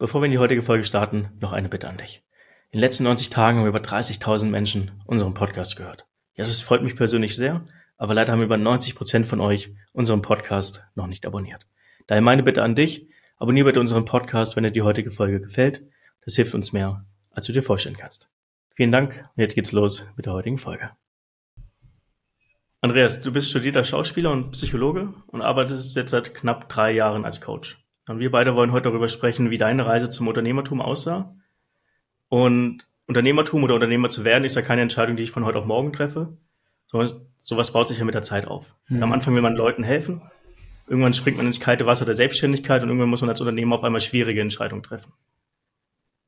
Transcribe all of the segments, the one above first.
Bevor wir in die heutige Folge starten, noch eine Bitte an dich. In den letzten 90 Tagen haben über 30.000 Menschen unseren Podcast gehört. Ja, das freut mich persönlich sehr, aber leider haben über 90 Prozent von euch unseren Podcast noch nicht abonniert. Daher meine Bitte an dich, abonniere bitte unseren Podcast, wenn dir die heutige Folge gefällt. Das hilft uns mehr, als du dir vorstellen kannst. Vielen Dank und jetzt geht's los mit der heutigen Folge. Andreas, du bist studierter Schauspieler und Psychologe und arbeitest jetzt seit knapp drei Jahren als Coach. Und wir beide wollen heute darüber sprechen, wie deine Reise zum Unternehmertum aussah. Und Unternehmertum oder Unternehmer zu werden ist ja keine Entscheidung, die ich von heute auf morgen treffe. So, sowas baut sich ja mit der Zeit auf. Mhm. Am Anfang will man Leuten helfen. Irgendwann springt man ins kalte Wasser der Selbstständigkeit und irgendwann muss man als Unternehmer auf einmal schwierige Entscheidungen treffen.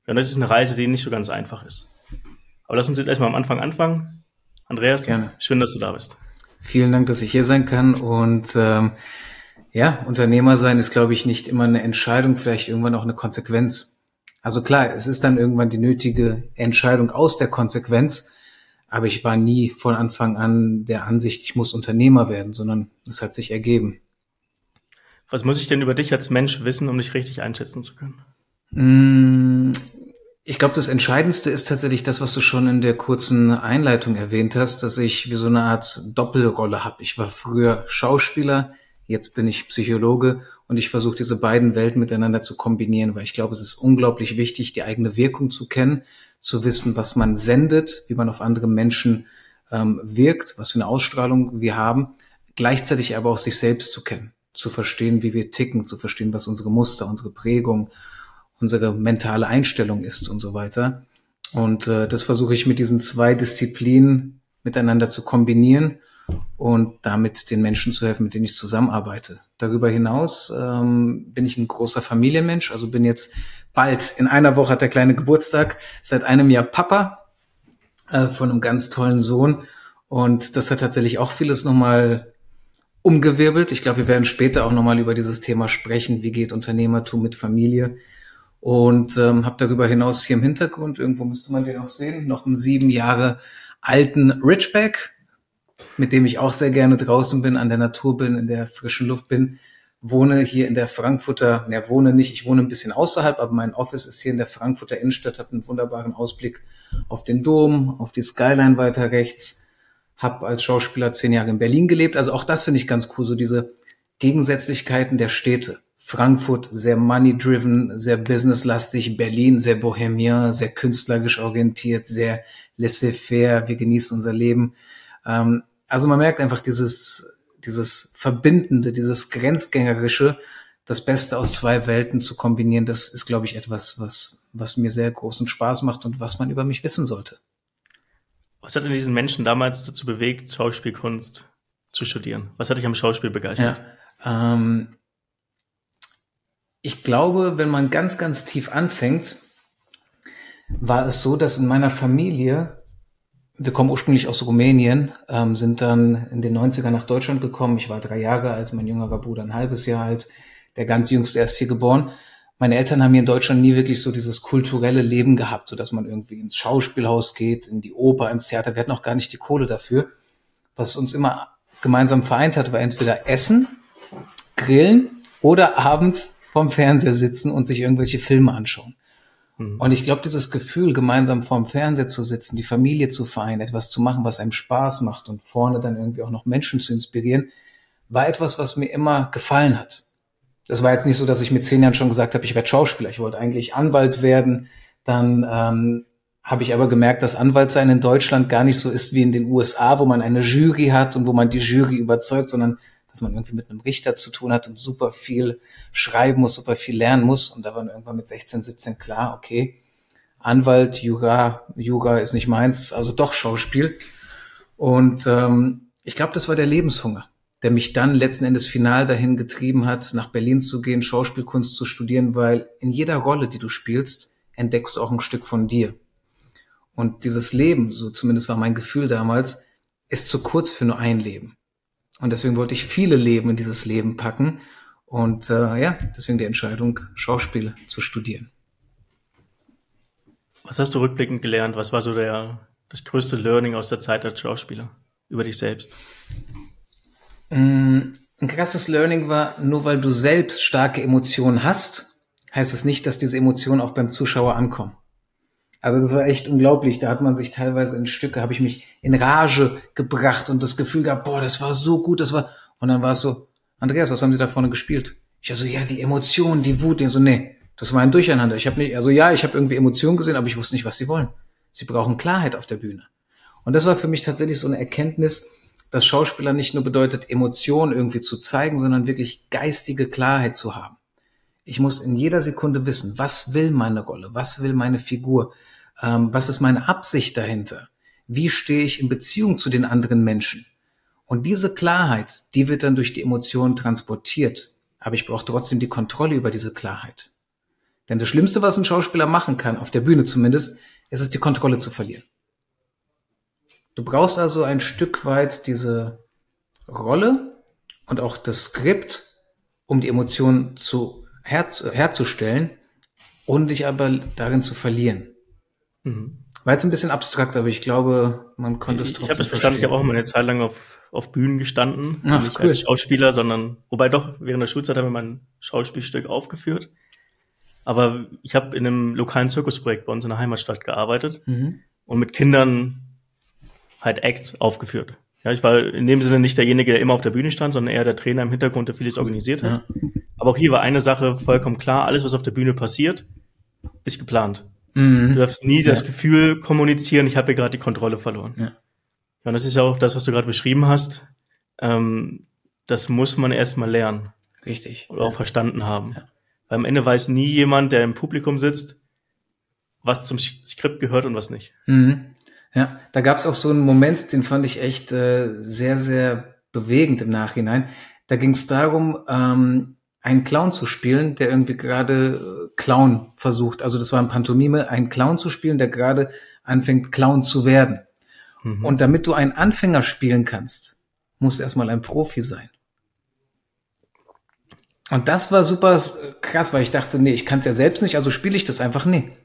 und das ist eine Reise, die nicht so ganz einfach ist. Aber lass uns jetzt erstmal am Anfang anfangen. Andreas, Gerne. schön, dass du da bist. Vielen Dank, dass ich hier sein kann und ähm, ja, Unternehmer sein ist, glaube ich, nicht immer eine Entscheidung, vielleicht irgendwann auch eine Konsequenz. Also klar, es ist dann irgendwann die nötige Entscheidung aus der Konsequenz, aber ich war nie von Anfang an der Ansicht, ich muss Unternehmer werden, sondern es hat sich ergeben. Was muss ich denn über dich als Mensch wissen, um dich richtig einschätzen zu können? Mm, ich glaube, das Entscheidendste ist tatsächlich das, was du schon in der kurzen Einleitung erwähnt hast, dass ich wie so eine Art Doppelrolle habe. Ich war früher Schauspieler, Jetzt bin ich Psychologe und ich versuche diese beiden Welten miteinander zu kombinieren, weil ich glaube, es ist unglaublich wichtig, die eigene Wirkung zu kennen, zu wissen, was man sendet, wie man auf andere Menschen ähm, wirkt, was für eine Ausstrahlung wir haben, gleichzeitig aber auch sich selbst zu kennen, zu verstehen, wie wir ticken, zu verstehen, was unsere Muster, unsere Prägung, unsere mentale Einstellung ist und so weiter. Und äh, das versuche ich mit diesen zwei Disziplinen miteinander zu kombinieren und damit den Menschen zu helfen, mit denen ich zusammenarbeite. Darüber hinaus ähm, bin ich ein großer Familienmensch, also bin jetzt bald, in einer Woche hat der kleine Geburtstag, seit einem Jahr Papa äh, von einem ganz tollen Sohn. Und das hat tatsächlich auch vieles nochmal umgewirbelt. Ich glaube, wir werden später auch nochmal über dieses Thema sprechen, wie geht Unternehmertum mit Familie. Und ähm, habe darüber hinaus hier im Hintergrund, irgendwo müsste man den auch sehen, noch einen sieben Jahre alten Richback, mit dem ich auch sehr gerne draußen bin, an der Natur bin, in der frischen Luft bin. Wohne hier in der Frankfurter, ne, wohne nicht, ich wohne ein bisschen außerhalb, aber mein Office ist hier in der Frankfurter Innenstadt, habe einen wunderbaren Ausblick auf den Dom, auf die Skyline weiter rechts, habe als Schauspieler zehn Jahre in Berlin gelebt. Also auch das finde ich ganz cool, so diese Gegensätzlichkeiten der Städte. Frankfurt sehr money-driven, sehr businesslastig, Berlin sehr bohemien, sehr künstlerisch orientiert, sehr laissez-faire, wir genießen unser Leben. Ähm, also man merkt einfach dieses, dieses Verbindende, dieses Grenzgängerische, das Beste aus zwei Welten zu kombinieren, das ist, glaube ich, etwas, was, was mir sehr großen Spaß macht und was man über mich wissen sollte. Was hat denn diesen Menschen damals dazu bewegt, Schauspielkunst zu studieren? Was hat dich am Schauspiel begeistert? Ja, ähm, ich glaube, wenn man ganz, ganz tief anfängt, war es so, dass in meiner Familie wir kommen ursprünglich aus Rumänien, ähm, sind dann in den 90ern nach Deutschland gekommen. Ich war drei Jahre alt, mein jüngerer Bruder ein halbes Jahr alt, der ganz jüngste erst hier geboren. Meine Eltern haben hier in Deutschland nie wirklich so dieses kulturelle Leben gehabt, so dass man irgendwie ins Schauspielhaus geht, in die Oper, ins Theater. Wir hatten auch gar nicht die Kohle dafür. Was uns immer gemeinsam vereint hat, war entweder Essen, Grillen oder abends vorm Fernseher sitzen und sich irgendwelche Filme anschauen. Mhm. Und ich glaube, dieses Gefühl, gemeinsam vorm Fernseher zu sitzen, die Familie zu vereinen, etwas zu machen, was einem Spaß macht und vorne dann irgendwie auch noch Menschen zu inspirieren, war etwas, was mir immer gefallen hat. Das war jetzt nicht so, dass ich mit zehn Jahren schon gesagt habe, ich werde Schauspieler. Ich wollte eigentlich Anwalt werden. Dann ähm, habe ich aber gemerkt, dass Anwalt sein in Deutschland gar nicht so ist wie in den USA, wo man eine Jury hat und wo man die Jury überzeugt, sondern dass man irgendwie mit einem Richter zu tun hat und super viel schreiben muss, super viel lernen muss. Und da war irgendwann mit 16, 17 klar, okay, Anwalt, Jura, Jura ist nicht meins, also doch Schauspiel. Und ähm, ich glaube, das war der Lebenshunger, der mich dann letzten Endes final dahin getrieben hat, nach Berlin zu gehen, Schauspielkunst zu studieren, weil in jeder Rolle, die du spielst, entdeckst du auch ein Stück von dir. Und dieses Leben, so zumindest war mein Gefühl damals, ist zu kurz für nur ein Leben. Und deswegen wollte ich viele Leben in dieses Leben packen. Und äh, ja, deswegen die Entscheidung, Schauspiel zu studieren. Was hast du rückblickend gelernt? Was war so der, das größte Learning aus der Zeit als Schauspieler über dich selbst? Mm, ein krasses Learning war, nur weil du selbst starke Emotionen hast, heißt es nicht, dass diese Emotionen auch beim Zuschauer ankommen. Also das war echt unglaublich. Da hat man sich teilweise in Stücke, habe ich mich in Rage gebracht und das Gefühl gehabt, boah, das war so gut, das war. Und dann war es so, Andreas, was haben Sie da vorne gespielt? Ich also ja, die Emotionen, die Wut. Ich so, nee, das war ein Durcheinander. Ich habe nicht, also ja, ich habe irgendwie Emotionen gesehen, aber ich wusste nicht, was sie wollen. Sie brauchen Klarheit auf der Bühne. Und das war für mich tatsächlich so eine Erkenntnis, dass Schauspieler nicht nur bedeutet, Emotionen irgendwie zu zeigen, sondern wirklich geistige Klarheit zu haben. Ich muss in jeder Sekunde wissen, was will meine Rolle, was will meine Figur, ähm, was ist meine Absicht dahinter, wie stehe ich in Beziehung zu den anderen Menschen. Und diese Klarheit, die wird dann durch die Emotionen transportiert, aber ich brauche trotzdem die Kontrolle über diese Klarheit. Denn das Schlimmste, was ein Schauspieler machen kann, auf der Bühne zumindest, ist es, die Kontrolle zu verlieren. Du brauchst also ein Stück weit diese Rolle und auch das Skript, um die Emotionen zu, her, herzustellen und dich aber darin zu verlieren. Mhm. War jetzt ein bisschen abstrakt, aber ich glaube, man konnte es trotzdem Ich habe es verstanden, ich habe auch mal eine Zeit lang auf, auf Bühnen gestanden, Ach, nicht cool. als Schauspieler, sondern, wobei doch, während der Schulzeit haben wir mein Schauspielstück aufgeführt. Aber ich habe in einem lokalen Zirkusprojekt bei uns in der Heimatstadt gearbeitet mhm. und mit Kindern halt Acts aufgeführt. Ja, ich war in dem Sinne nicht derjenige, der immer auf der Bühne stand, sondern eher der Trainer im Hintergrund, der vieles organisiert hat. Ja. Aber auch hier war eine Sache vollkommen klar, alles, was auf der Bühne passiert, ist geplant. Mhm. Du darfst nie ja. das Gefühl kommunizieren, ich habe hier gerade die Kontrolle verloren. Ja. ja. Und das ist ja auch das, was du gerade beschrieben hast. Ähm, das muss man erstmal lernen. Richtig. Oder auch verstanden haben. Ja. Weil am Ende weiß nie jemand, der im Publikum sitzt, was zum Skript gehört und was nicht. Mhm. Ja, da gab es auch so einen Moment, den fand ich echt äh, sehr, sehr bewegend im Nachhinein. Da ging es darum, ähm, einen Clown zu spielen, der irgendwie gerade äh, Clown versucht. Also das war ein Pantomime, einen Clown zu spielen, der gerade anfängt, Clown zu werden. Mhm. Und damit du einen Anfänger spielen kannst, musst du erstmal ein Profi sein. Und das war super krass, weil ich dachte, nee, ich kann es ja selbst nicht, also spiele ich das einfach. Nee.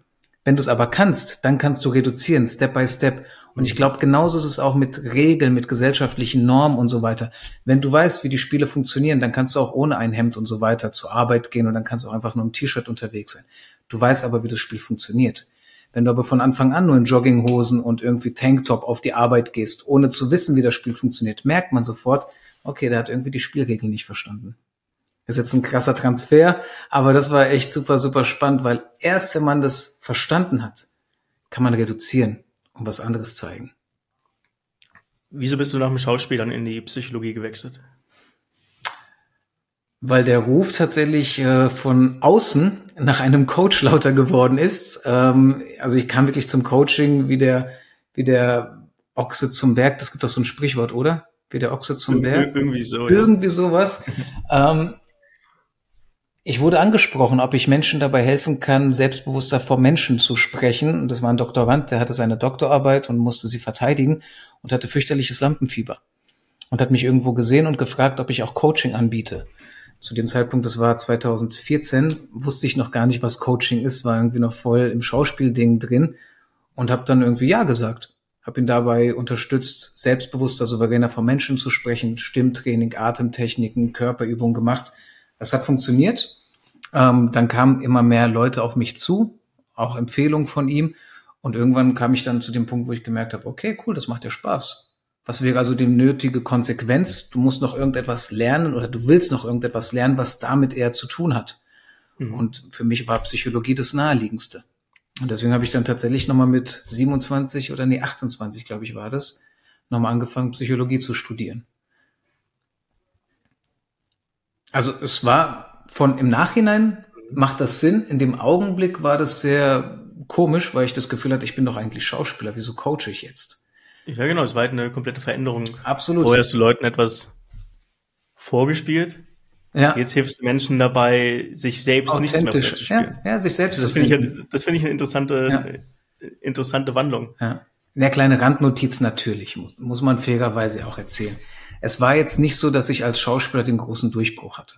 Wenn du es aber kannst, dann kannst du reduzieren, Step by Step. Und ich glaube, genauso ist es auch mit Regeln, mit gesellschaftlichen Normen und so weiter. Wenn du weißt, wie die Spiele funktionieren, dann kannst du auch ohne ein Hemd und so weiter zur Arbeit gehen und dann kannst du auch einfach nur im T-Shirt unterwegs sein. Du weißt aber, wie das Spiel funktioniert. Wenn du aber von Anfang an nur in Jogginghosen und irgendwie Tanktop auf die Arbeit gehst, ohne zu wissen, wie das Spiel funktioniert, merkt man sofort, okay, der hat irgendwie die Spielregeln nicht verstanden. Ist jetzt ein krasser Transfer, aber das war echt super, super spannend, weil erst wenn man das verstanden hat, kann man reduzieren und was anderes zeigen. Wieso bist du nach dem Schauspiel dann in die Psychologie gewechselt? Weil der Ruf tatsächlich äh, von außen nach einem Coach lauter geworden ist. Ähm, also ich kam wirklich zum Coaching wie der, wie der Ochse zum Berg. Das gibt doch so ein Sprichwort, oder? Wie der Ochse zum Berg. Irgendwie so. Irgendwie ja. sowas. ähm, ich wurde angesprochen, ob ich Menschen dabei helfen kann, selbstbewusster vor Menschen zu sprechen. Und das war ein Doktorand, der hatte seine Doktorarbeit und musste sie verteidigen und hatte fürchterliches Lampenfieber. Und hat mich irgendwo gesehen und gefragt, ob ich auch Coaching anbiete. Zu dem Zeitpunkt, das war 2014, wusste ich noch gar nicht, was Coaching ist, war irgendwie noch voll im Schauspielding drin und habe dann irgendwie ja gesagt. Habe ihn dabei unterstützt, selbstbewusster, souveräner vor Menschen zu sprechen, Stimmtraining, Atemtechniken, Körperübungen gemacht. Das hat funktioniert ähm, dann kamen immer mehr Leute auf mich zu, auch Empfehlungen von ihm. Und irgendwann kam ich dann zu dem Punkt, wo ich gemerkt habe, okay, cool, das macht ja Spaß. Was wäre also die nötige Konsequenz? Du musst noch irgendetwas lernen oder du willst noch irgendetwas lernen, was damit eher zu tun hat. Mhm. Und für mich war Psychologie das naheliegendste. Und deswegen habe ich dann tatsächlich nochmal mit 27 oder nee, 28, glaube ich, war das, nochmal angefangen, Psychologie zu studieren. Also es war von im Nachhinein macht das Sinn. In dem Augenblick war das sehr komisch, weil ich das Gefühl hatte, ich bin doch eigentlich Schauspieler. Wieso coache ich jetzt? Ja, genau. Es war halt eine komplette Veränderung. Absolut. Vorher hast du Leuten etwas vorgespielt. Ja. Jetzt hilfst du Menschen dabei, sich selbst nichts mehr vorzuspielen. Ja, ja, sich selbst das finde ich, das finde ich eine interessante, ja. interessante Wandlung. Ja. Eine kleine Randnotiz natürlich, muss man fairerweise auch erzählen. Es war jetzt nicht so, dass ich als Schauspieler den großen Durchbruch hatte.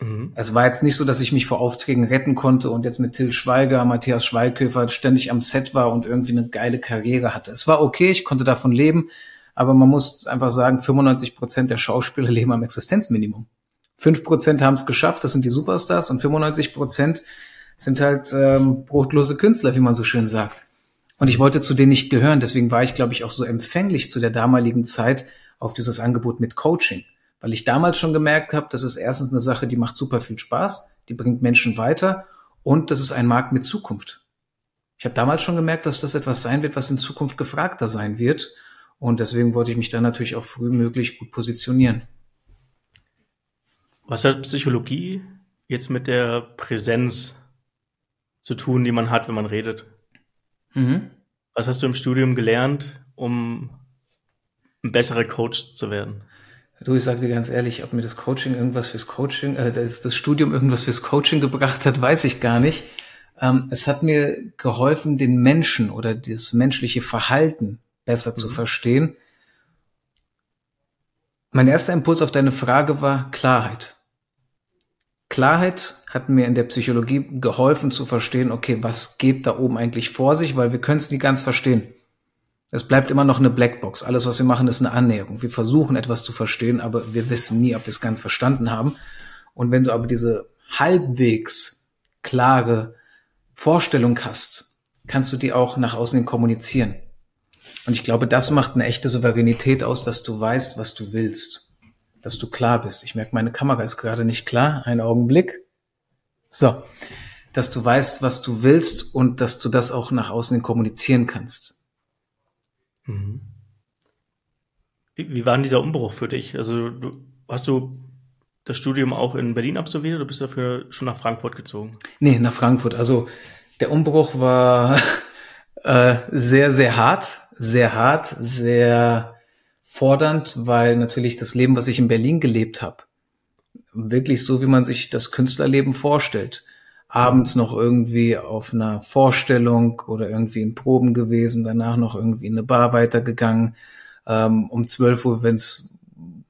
Mhm. Es war jetzt nicht so, dass ich mich vor Aufträgen retten konnte und jetzt mit Till Schweiger, Matthias Schweighöfer ständig am Set war und irgendwie eine geile Karriere hatte. Es war okay, ich konnte davon leben, aber man muss einfach sagen, 95 Prozent der Schauspieler leben am Existenzminimum. Fünf Prozent haben es geschafft, das sind die Superstars und 95 Prozent sind halt ähm, brotlose Künstler, wie man so schön sagt. Und ich wollte zu denen nicht gehören, deswegen war ich, glaube ich, auch so empfänglich zu der damaligen Zeit auf dieses Angebot mit Coaching. Weil ich damals schon gemerkt habe, das ist erstens eine Sache, die macht super viel Spaß, die bringt Menschen weiter und das ist ein Markt mit Zukunft. Ich habe damals schon gemerkt, dass das etwas sein wird, was in Zukunft gefragter sein wird. Und deswegen wollte ich mich da natürlich auch früh möglich gut positionieren. Was hat Psychologie jetzt mit der Präsenz zu tun, die man hat, wenn man redet? Mhm. Was hast du im Studium gelernt, um ein besserer Coach zu werden? Du, ich sage dir ganz ehrlich, ob mir das Coaching irgendwas fürs Coaching, äh, das, das Studium irgendwas fürs Coaching gebracht hat, weiß ich gar nicht. Ähm, es hat mir geholfen, den Menschen oder das menschliche Verhalten besser mhm. zu verstehen. Mein erster Impuls auf deine Frage war Klarheit. Klarheit hat mir in der Psychologie geholfen zu verstehen, okay, was geht da oben eigentlich vor sich, weil wir können es nie ganz verstehen. Es bleibt immer noch eine Blackbox. Alles, was wir machen, ist eine Annäherung. Wir versuchen etwas zu verstehen, aber wir wissen nie, ob wir es ganz verstanden haben. Und wenn du aber diese halbwegs klare Vorstellung hast, kannst du die auch nach außen hin kommunizieren. Und ich glaube, das macht eine echte Souveränität aus, dass du weißt, was du willst. Dass du klar bist. Ich merke, meine Kamera ist gerade nicht klar. Einen Augenblick. So. Dass du weißt, was du willst und dass du das auch nach außen hin kommunizieren kannst. Mhm. Wie, wie war denn dieser Umbruch für dich? Also du, hast du das Studium auch in Berlin absolviert oder bist du dafür schon nach Frankfurt gezogen? Nee, nach Frankfurt. Also der Umbruch war äh, sehr, sehr hart, sehr hart, sehr fordernd, weil natürlich das Leben, was ich in Berlin gelebt habe, wirklich so, wie man sich das Künstlerleben vorstellt. Abends noch irgendwie auf einer Vorstellung oder irgendwie in Proben gewesen, danach noch irgendwie in eine Bar weitergegangen, ähm, um 12 Uhr, wenn es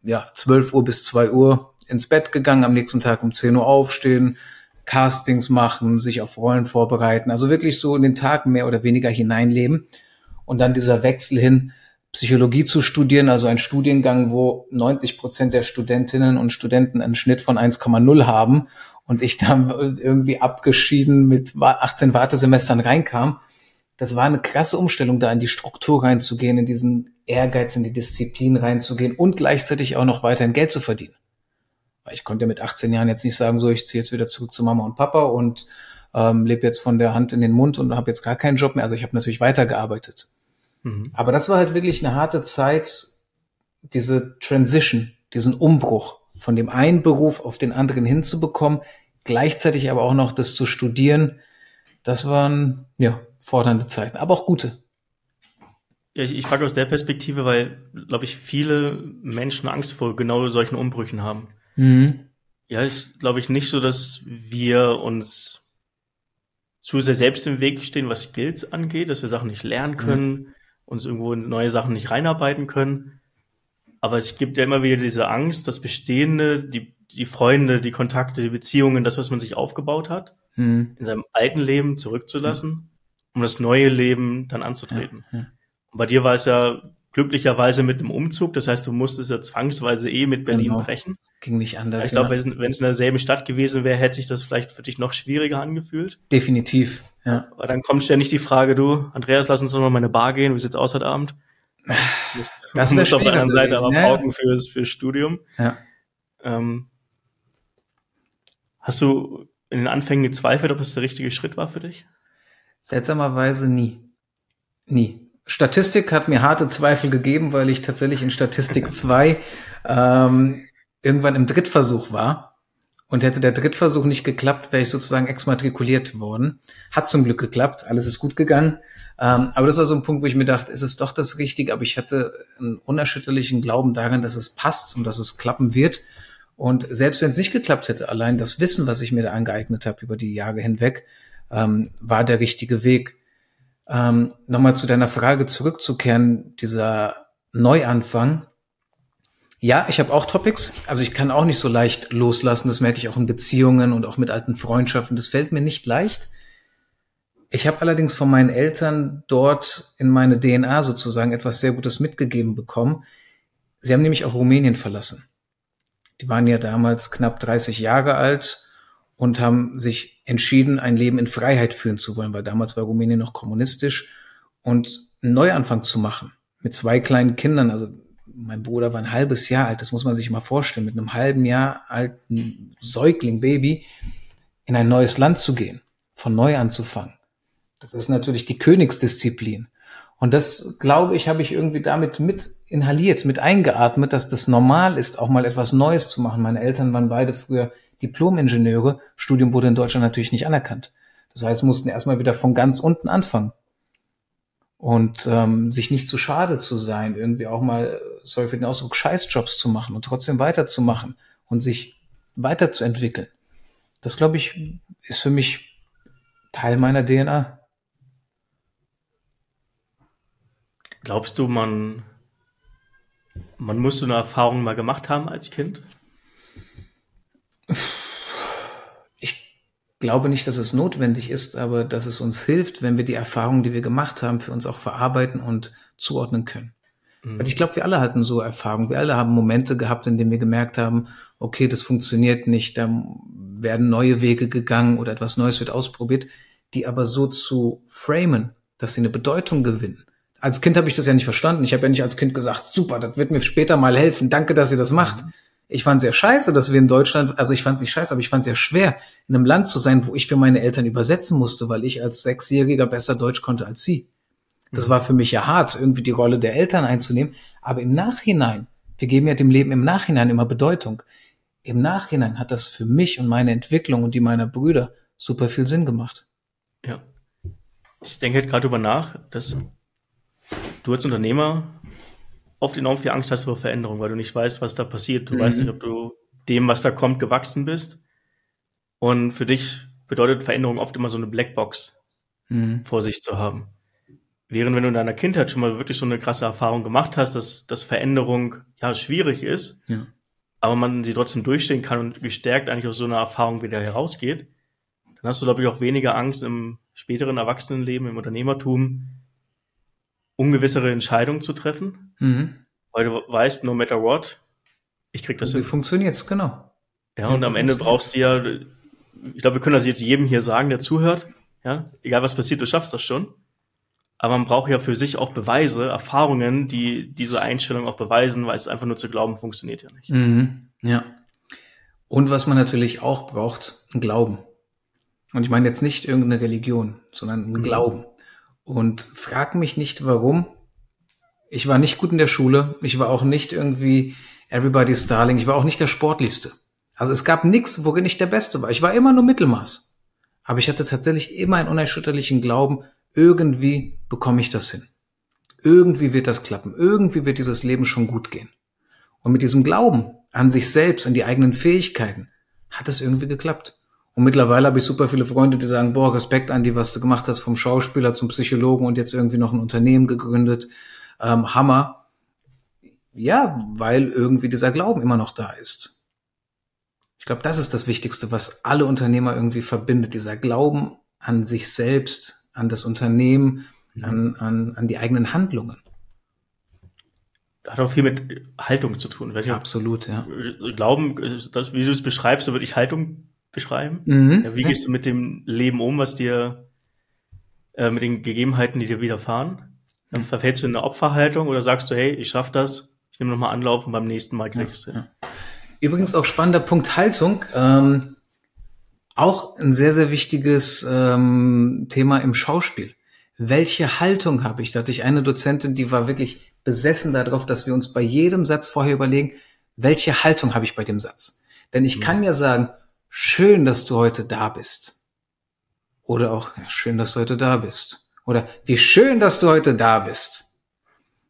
ja 12 Uhr bis 2 Uhr ins Bett gegangen, am nächsten Tag um 10 Uhr aufstehen, Castings machen, sich auf Rollen vorbereiten, also wirklich so in den Tag mehr oder weniger hineinleben und dann dieser Wechsel hin, Psychologie zu studieren, also ein Studiengang, wo 90 Prozent der Studentinnen und Studenten einen Schnitt von 1,0 haben und ich dann irgendwie abgeschieden mit 18 Wartesemestern reinkam. Das war eine krasse Umstellung, da in die Struktur reinzugehen, in diesen Ehrgeiz, in die Disziplin reinzugehen und gleichzeitig auch noch weiterhin Geld zu verdienen. Weil ich konnte mit 18 Jahren jetzt nicht sagen, so, ich ziehe jetzt wieder zurück zu Mama und Papa und ähm, lebe jetzt von der Hand in den Mund und habe jetzt gar keinen Job mehr. Also ich habe natürlich weitergearbeitet. Mhm. Aber das war halt wirklich eine harte Zeit, diese Transition, diesen Umbruch von dem einen Beruf auf den anderen hinzubekommen, gleichzeitig aber auch noch das zu studieren. Das waren ja fordernde Zeiten, aber auch gute. Ja, ich, ich frage aus der Perspektive, weil, glaube ich, viele Menschen Angst vor genau solchen Umbrüchen haben. Mhm. Ja, ich glaube ich nicht so, dass wir uns zu sehr selbst im Weg stehen, was Skills angeht, dass wir Sachen nicht lernen können, mhm. uns irgendwo in neue Sachen nicht reinarbeiten können. Aber es gibt ja immer wieder diese Angst, das Bestehende, die, die Freunde, die Kontakte, die Beziehungen, das, was man sich aufgebaut hat, mhm. in seinem alten Leben zurückzulassen, mhm. um das neue Leben dann anzutreten. Ja, ja. Und bei dir war es ja glücklicherweise mit einem Umzug. Das heißt, du musstest ja zwangsweise eh mit Berlin genau. brechen. Ging nicht anders. Ich glaube, wenn es in derselben Stadt gewesen wäre, hätte sich das vielleicht für dich noch schwieriger angefühlt. Definitiv, ja. Aber dann kommt ständig die Frage, du, Andreas, lass uns doch mal meine Bar gehen. Wie sieht's aus heute Abend? Das du musst auf der anderen Seite aber ne? pauken fürs, fürs Studium. Ja. Ähm, hast du in den Anfängen gezweifelt, ob es der richtige Schritt war für dich? Seltsamerweise nie. Nie. Statistik hat mir harte Zweifel gegeben, weil ich tatsächlich in Statistik 2 ähm, irgendwann im Drittversuch war. Und hätte der Drittversuch nicht geklappt, wäre ich sozusagen exmatrikuliert worden. Hat zum Glück geklappt, alles ist gut gegangen. Ähm, aber das war so ein Punkt, wo ich mir dachte, ist es doch das Richtige? Aber ich hatte einen unerschütterlichen Glauben daran, dass es passt und dass es klappen wird. Und selbst wenn es nicht geklappt hätte, allein das Wissen, was ich mir da angeeignet habe über die Jahre hinweg, ähm, war der richtige Weg. Ähm, Nochmal zu deiner Frage zurückzukehren, dieser Neuanfang. Ja, ich habe auch Topics. Also ich kann auch nicht so leicht loslassen. Das merke ich auch in Beziehungen und auch mit alten Freundschaften. Das fällt mir nicht leicht. Ich habe allerdings von meinen Eltern dort in meine DNA sozusagen etwas sehr Gutes mitgegeben bekommen. Sie haben nämlich auch Rumänien verlassen. Die waren ja damals knapp 30 Jahre alt und haben sich entschieden, ein Leben in Freiheit führen zu wollen, weil damals war Rumänien noch kommunistisch und einen Neuanfang zu machen mit zwei kleinen Kindern. Also mein Bruder war ein halbes Jahr alt, das muss man sich mal vorstellen, mit einem halben Jahr alten Säugling, Baby, in ein neues Land zu gehen, von neu anzufangen. Das ist natürlich die Königsdisziplin. Und das, glaube ich, habe ich irgendwie damit mit inhaliert, mit eingeatmet, dass das normal ist, auch mal etwas Neues zu machen. Meine Eltern waren beide früher Diplom-Ingenieure. Studium wurde in Deutschland natürlich nicht anerkannt. Das heißt, mussten erstmal wieder von ganz unten anfangen. Und ähm, sich nicht zu schade zu sein, irgendwie auch mal, sorry für den Ausdruck, Scheißjobs zu machen und trotzdem weiterzumachen und sich weiterzuentwickeln. Das, glaube ich, ist für mich Teil meiner DNA. Glaubst du, man, man muss so eine Erfahrung mal gemacht haben als Kind? Ich glaube nicht, dass es notwendig ist, aber dass es uns hilft, wenn wir die Erfahrungen, die wir gemacht haben, für uns auch verarbeiten und zuordnen können. Mhm. Weil ich glaube, wir alle hatten so Erfahrungen. Wir alle haben Momente gehabt, in denen wir gemerkt haben, okay, das funktioniert nicht, da werden neue Wege gegangen oder etwas Neues wird ausprobiert, die aber so zu framen, dass sie eine Bedeutung gewinnen. Als Kind habe ich das ja nicht verstanden. Ich habe ja nicht als Kind gesagt, super, das wird mir später mal helfen. Danke, dass ihr das macht. Mhm. Ich fand sehr scheiße, dass wir in Deutschland, also ich fand es nicht scheiße, aber ich fand es sehr schwer, in einem Land zu sein, wo ich für meine Eltern übersetzen musste, weil ich als Sechsjähriger besser Deutsch konnte als sie. Das mhm. war für mich ja hart, irgendwie die Rolle der Eltern einzunehmen. Aber im Nachhinein, wir geben ja dem Leben im Nachhinein immer Bedeutung. Im Nachhinein hat das für mich und meine Entwicklung und die meiner Brüder super viel Sinn gemacht. Ja. Ich denke halt gerade drüber nach, dass du als Unternehmer oft enorm viel Angst hast vor Veränderung, weil du nicht weißt, was da passiert. Du mhm. weißt nicht, ob du dem, was da kommt, gewachsen bist. Und für dich bedeutet Veränderung oft immer so eine Blackbox mhm. vor sich zu haben. Während wenn du in deiner Kindheit schon mal wirklich so eine krasse Erfahrung gemacht hast, dass, dass Veränderung ja schwierig ist, ja. aber man sie trotzdem durchstehen kann und gestärkt eigentlich aus so einer Erfahrung wieder herausgeht, dann hast du, glaube ich, auch weniger Angst im späteren Erwachsenenleben, im Unternehmertum, ungewissere Entscheidungen zu treffen, mhm. weil du weißt, no matter what, ich krieg das Wie hin. funktioniert's, genau. Ja, und am Ende brauchst du ja, ich glaube, wir können das jetzt jedem hier sagen, der zuhört, ja, egal was passiert, du schaffst das schon. Aber man braucht ja für sich auch Beweise, Erfahrungen, die diese Einstellung auch beweisen, weil es einfach nur zu glauben funktioniert ja nicht. Mhm, ja. Und was man natürlich auch braucht, ein Glauben. Und ich meine jetzt nicht irgendeine Religion, sondern ein mhm. Glauben. Und frag mich nicht, warum. Ich war nicht gut in der Schule. Ich war auch nicht irgendwie Everybody's Darling. Ich war auch nicht der Sportlichste. Also es gab nichts, worin ich der Beste war. Ich war immer nur Mittelmaß. Aber ich hatte tatsächlich immer einen unerschütterlichen Glauben, irgendwie bekomme ich das hin. Irgendwie wird das klappen. Irgendwie wird dieses Leben schon gut gehen. Und mit diesem Glauben an sich selbst, an die eigenen Fähigkeiten, hat es irgendwie geklappt. Und mittlerweile habe ich super viele Freunde, die sagen, boah, Respekt an die, was du gemacht hast, vom Schauspieler zum Psychologen und jetzt irgendwie noch ein Unternehmen gegründet. Ähm, Hammer. Ja, weil irgendwie dieser Glauben immer noch da ist. Ich glaube, das ist das Wichtigste, was alle Unternehmer irgendwie verbindet. Dieser Glauben an sich selbst, an das Unternehmen, mhm. an, an, an die eigenen Handlungen. Hat auch viel mit Haltung zu tun. Absolut, ja. Glauben, das, wie du es beschreibst, so würde ich Haltung beschreiben. Mhm. Ja, wie gehst du mit dem Leben um, was dir, äh, mit den Gegebenheiten, die dir widerfahren? Dann verfällst du in eine Opferhaltung oder sagst du, hey, ich schaff das, ich nehme nochmal Anlauf und beim nächsten Mal krieg ich es hin. Übrigens auch spannender Punkt Haltung. Ähm, auch ein sehr, sehr wichtiges ähm, Thema im Schauspiel. Welche Haltung habe ich? Da hatte ich eine Dozentin, die war wirklich besessen darauf, dass wir uns bei jedem Satz vorher überlegen, welche Haltung habe ich bei dem Satz? Denn ich mhm. kann ja sagen, schön, dass du heute da bist. Oder auch, ja, schön, dass du heute da bist. Oder wie schön, dass du heute da bist.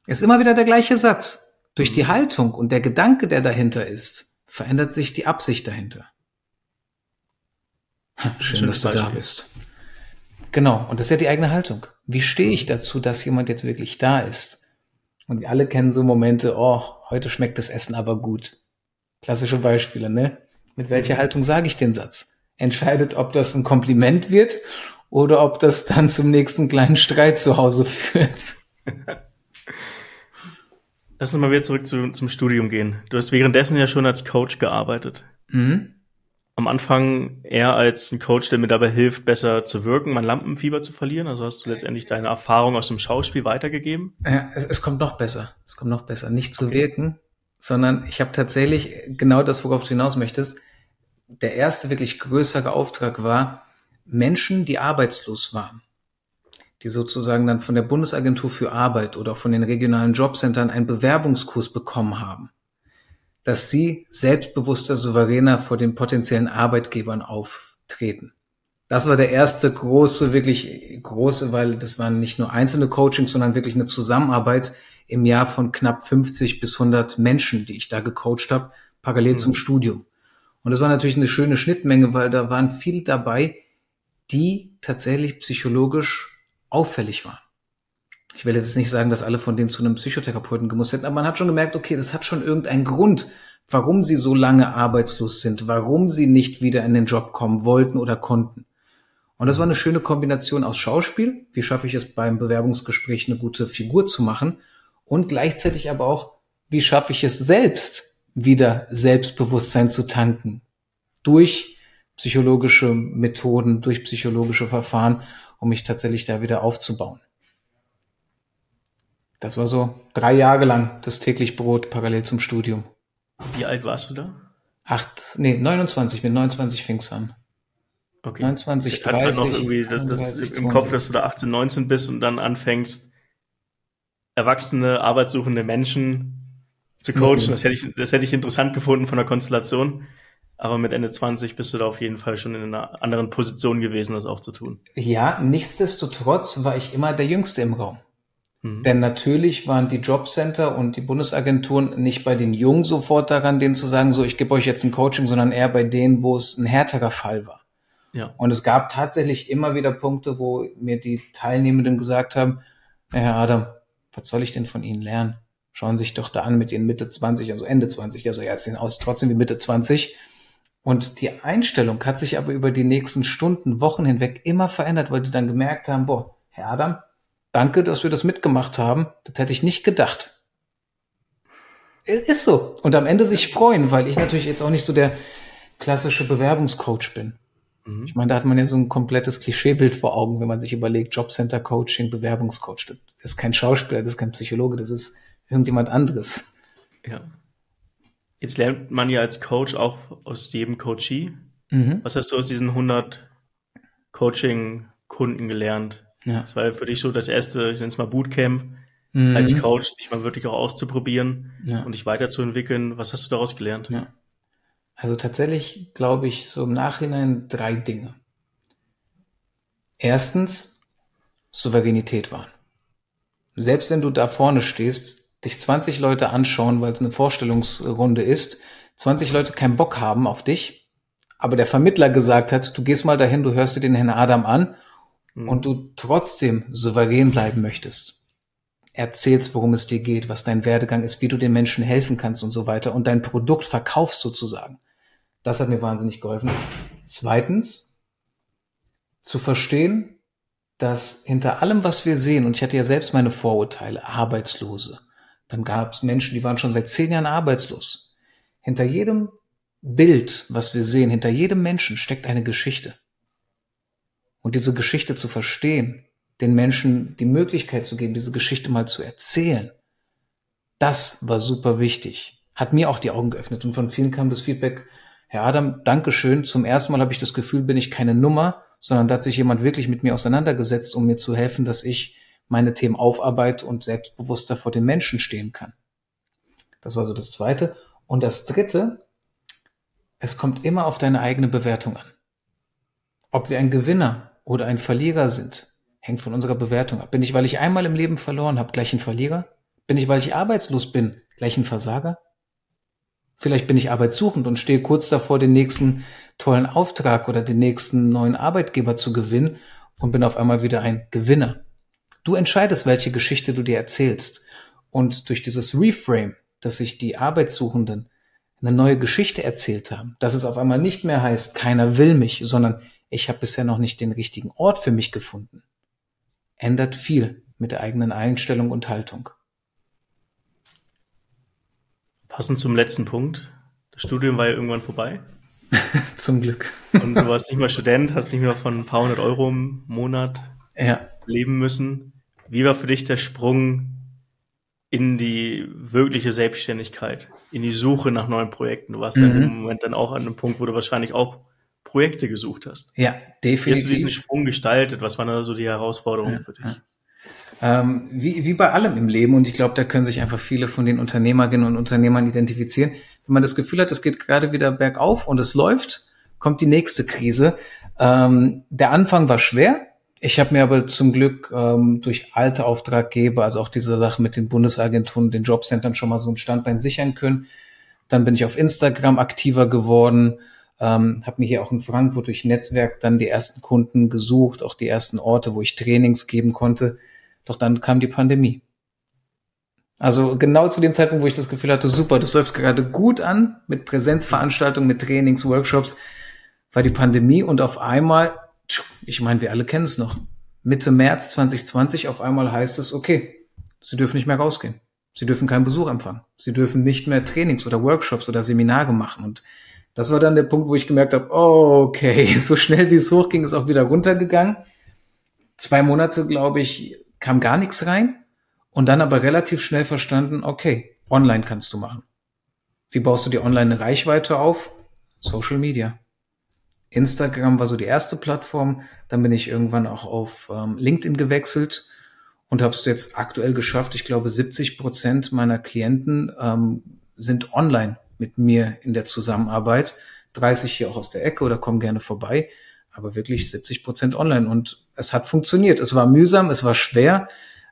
Ist immer wieder der gleiche Satz. Durch die mhm. Haltung und der Gedanke, der dahinter ist, verändert sich die Absicht dahinter. Schön, dass du Beispiel. da bist. Genau, und das ist ja die eigene Haltung. Wie stehe ich dazu, dass jemand jetzt wirklich da ist? Und wir alle kennen so Momente, oh, heute schmeckt das Essen aber gut. Klassische Beispiele, ne? Mit welcher Haltung sage ich den Satz? Entscheidet, ob das ein Kompliment wird oder ob das dann zum nächsten kleinen Streit zu Hause führt. Lass uns mal wieder zurück zu, zum Studium gehen. Du hast währenddessen ja schon als Coach gearbeitet. Mhm. Am Anfang eher als ein Coach, der mir dabei hilft, besser zu wirken, mein Lampenfieber zu verlieren? Also hast du letztendlich deine Erfahrung aus dem Schauspiel weitergegeben? Ja, es, es kommt noch besser. Es kommt noch besser. Nicht zu okay. wirken, sondern ich habe tatsächlich genau das, worauf du hinaus möchtest. Der erste wirklich größere Auftrag war, Menschen, die arbeitslos waren, die sozusagen dann von der Bundesagentur für Arbeit oder von den regionalen Jobcentern einen Bewerbungskurs bekommen haben dass sie selbstbewusster, souveräner vor den potenziellen Arbeitgebern auftreten. Das war der erste große, wirklich große, weil das waren nicht nur einzelne Coachings, sondern wirklich eine Zusammenarbeit im Jahr von knapp 50 bis 100 Menschen, die ich da gecoacht habe, parallel mhm. zum Studium. Und das war natürlich eine schöne Schnittmenge, weil da waren viele dabei, die tatsächlich psychologisch auffällig waren. Ich will jetzt nicht sagen, dass alle von denen zu einem Psychotherapeuten gemusst hätten, aber man hat schon gemerkt, okay, das hat schon irgendeinen Grund, warum sie so lange arbeitslos sind, warum sie nicht wieder in den Job kommen wollten oder konnten. Und das war eine schöne Kombination aus Schauspiel, wie schaffe ich es beim Bewerbungsgespräch eine gute Figur zu machen, und gleichzeitig aber auch, wie schaffe ich es selbst wieder Selbstbewusstsein zu tanken. Durch psychologische Methoden, durch psychologische Verfahren, um mich tatsächlich da wieder aufzubauen. Das war so drei Jahre lang das täglich Brot parallel zum Studium. Wie alt warst du da? Acht, nee, 29, mit 29 fing's an. Okay. 29, 30. Hat man noch irgendwie das, das im Kopf, dass du da 18, 19 bist und dann anfängst, erwachsene, arbeitssuchende Menschen zu coachen. Mhm. Das hätte ich, das hätte ich interessant gefunden von der Konstellation. Aber mit Ende 20 bist du da auf jeden Fall schon in einer anderen Position gewesen, das auch zu tun. Ja, nichtsdestotrotz war ich immer der Jüngste im Raum. Mhm. Denn natürlich waren die Jobcenter und die Bundesagenturen nicht bei den Jungen sofort daran, denen zu sagen, so, ich gebe euch jetzt ein Coaching, sondern eher bei denen, wo es ein härterer Fall war. Ja. Und es gab tatsächlich immer wieder Punkte, wo mir die Teilnehmenden gesagt haben, Herr Adam, was soll ich denn von Ihnen lernen? Schauen Sie sich doch da an mit Ihren Mitte 20, also Ende 20, also ja, sehen aus trotzdem wie Mitte 20. Und die Einstellung hat sich aber über die nächsten Stunden, Wochen hinweg immer verändert, weil die dann gemerkt haben, boah, Herr Adam, danke, dass wir das mitgemacht haben. Das hätte ich nicht gedacht. Ist so. Und am Ende sich freuen, weil ich natürlich jetzt auch nicht so der klassische Bewerbungscoach bin. Mhm. Ich meine, da hat man ja so ein komplettes Klischeebild vor Augen, wenn man sich überlegt, Jobcenter Coaching, Bewerbungscoach. Das ist kein Schauspieler, das ist kein Psychologe, das ist irgendjemand anderes. Ja. Jetzt lernt man ja als Coach auch aus jedem Coachee. Mhm. Was hast du aus diesen 100 Coaching-Kunden gelernt? Ja. Das war für dich so das erste, ich nenne es mal Bootcamp, mhm. als Coach, dich mal wirklich auch auszuprobieren ja. und dich weiterzuentwickeln. Was hast du daraus gelernt? Ja. Also tatsächlich glaube ich so im Nachhinein drei Dinge. Erstens, Souveränität wahren. Selbst wenn du da vorne stehst, dich 20 Leute anschauen, weil es eine Vorstellungsrunde ist, 20 Leute keinen Bock haben auf dich, aber der Vermittler gesagt hat, du gehst mal dahin, du hörst dir den Herrn Adam an mhm. und du trotzdem souverän bleiben möchtest, erzählst, worum es dir geht, was dein Werdegang ist, wie du den Menschen helfen kannst und so weiter und dein Produkt verkaufst sozusagen. Das hat mir wahnsinnig geholfen. Zweitens, zu verstehen, dass hinter allem, was wir sehen, und ich hatte ja selbst meine Vorurteile, Arbeitslose, dann gab es Menschen, die waren schon seit zehn Jahren arbeitslos. Hinter jedem Bild, was wir sehen, hinter jedem Menschen steckt eine Geschichte. Und diese Geschichte zu verstehen, den Menschen die Möglichkeit zu geben, diese Geschichte mal zu erzählen, das war super wichtig. Hat mir auch die Augen geöffnet und von vielen kam das Feedback, Herr Adam, Dankeschön. Zum ersten Mal habe ich das Gefühl, bin ich keine Nummer, sondern da hat sich jemand wirklich mit mir auseinandergesetzt, um mir zu helfen, dass ich meine Themen aufarbeite und selbstbewusster vor den Menschen stehen kann. Das war so das Zweite. Und das Dritte, es kommt immer auf deine eigene Bewertung an. Ob wir ein Gewinner oder ein Verlierer sind, hängt von unserer Bewertung ab. Bin ich, weil ich einmal im Leben verloren habe, gleich ein Verlierer? Bin ich, weil ich arbeitslos bin, gleich ein Versager? Vielleicht bin ich arbeitssuchend und stehe kurz davor, den nächsten tollen Auftrag oder den nächsten neuen Arbeitgeber zu gewinnen und bin auf einmal wieder ein Gewinner. Du entscheidest, welche Geschichte du dir erzählst. Und durch dieses Reframe, dass sich die Arbeitssuchenden eine neue Geschichte erzählt haben, dass es auf einmal nicht mehr heißt, keiner will mich, sondern ich habe bisher noch nicht den richtigen Ort für mich gefunden, ändert viel mit der eigenen Einstellung und Haltung. Passend zum letzten Punkt. Das Studium war ja irgendwann vorbei. Zum Glück. Und du warst nicht mehr Student, hast nicht mehr von ein paar hundert Euro im Monat Ja. leben müssen. Wie war für dich der Sprung in die wirkliche Selbstständigkeit, in die Suche nach neuen Projekten? Du warst ja Mhm. im Moment dann auch an einem Punkt, wo du wahrscheinlich auch Projekte gesucht hast. Ja, Wie hast du diesen definitiv. Sprung gestaltet? Was waren da so die Herausforderungen Ja, für dich? ja. Ähm, wie, wie bei allem im Leben, und ich glaube, da können sich einfach viele von den Unternehmerinnen und Unternehmern identifizieren. Wenn man das Gefühl hat, es geht gerade wieder bergauf und es läuft, kommt die nächste Krise. Ähm, der Anfang war schwer. Ich habe mir aber zum Glück ähm, durch alte Auftraggeber, also auch diese Sache mit den Bundesagenturen, den Jobcentern schon mal so ein Standbein sichern können. Dann bin ich auf Instagram aktiver geworden, ähm, habe mir hier auch in Frankfurt durch Netzwerk dann die ersten Kunden gesucht, auch die ersten Orte, wo ich Trainings geben konnte. Doch dann kam die Pandemie. Also genau zu dem Zeitpunkt, wo ich das Gefühl hatte, super, das läuft gerade gut an mit Präsenzveranstaltungen, mit Trainings, Workshops, war die Pandemie und auf einmal, ich meine, wir alle kennen es noch, Mitte März 2020 auf einmal heißt es, okay, Sie dürfen nicht mehr rausgehen. Sie dürfen keinen Besuch empfangen. Sie dürfen nicht mehr Trainings oder Workshops oder Seminare machen. Und das war dann der Punkt, wo ich gemerkt habe, okay, so schnell wie es hochging, ist auch wieder runtergegangen. Zwei Monate, glaube ich, kam gar nichts rein. Und dann aber relativ schnell verstanden, okay, online kannst du machen. Wie baust du dir online eine Reichweite auf? Social Media. Instagram war so die erste Plattform. Dann bin ich irgendwann auch auf ähm, LinkedIn gewechselt und habe es jetzt aktuell geschafft. Ich glaube, 70 Prozent meiner Klienten ähm, sind online mit mir in der Zusammenarbeit. 30 hier auch aus der Ecke oder kommen gerne vorbei. Aber wirklich 70 Prozent online. Und es hat funktioniert. Es war mühsam, es war schwer.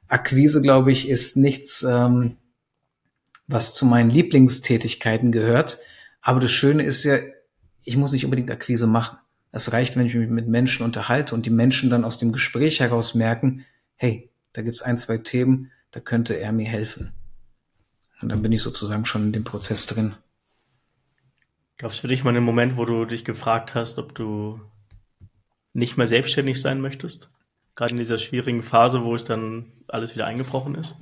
Akquise, glaube ich, ist nichts, ähm, was zu meinen Lieblingstätigkeiten gehört. Aber das Schöne ist ja, ich muss nicht unbedingt Akquise machen. Es reicht, wenn ich mich mit Menschen unterhalte und die Menschen dann aus dem Gespräch heraus merken, hey, da gibt's ein, zwei Themen, da könnte er mir helfen. Und dann bin ich sozusagen schon in dem Prozess drin. Gab es für dich mal einen Moment, wo du dich gefragt hast, ob du nicht mehr selbstständig sein möchtest? Gerade in dieser schwierigen Phase, wo es dann alles wieder eingebrochen ist?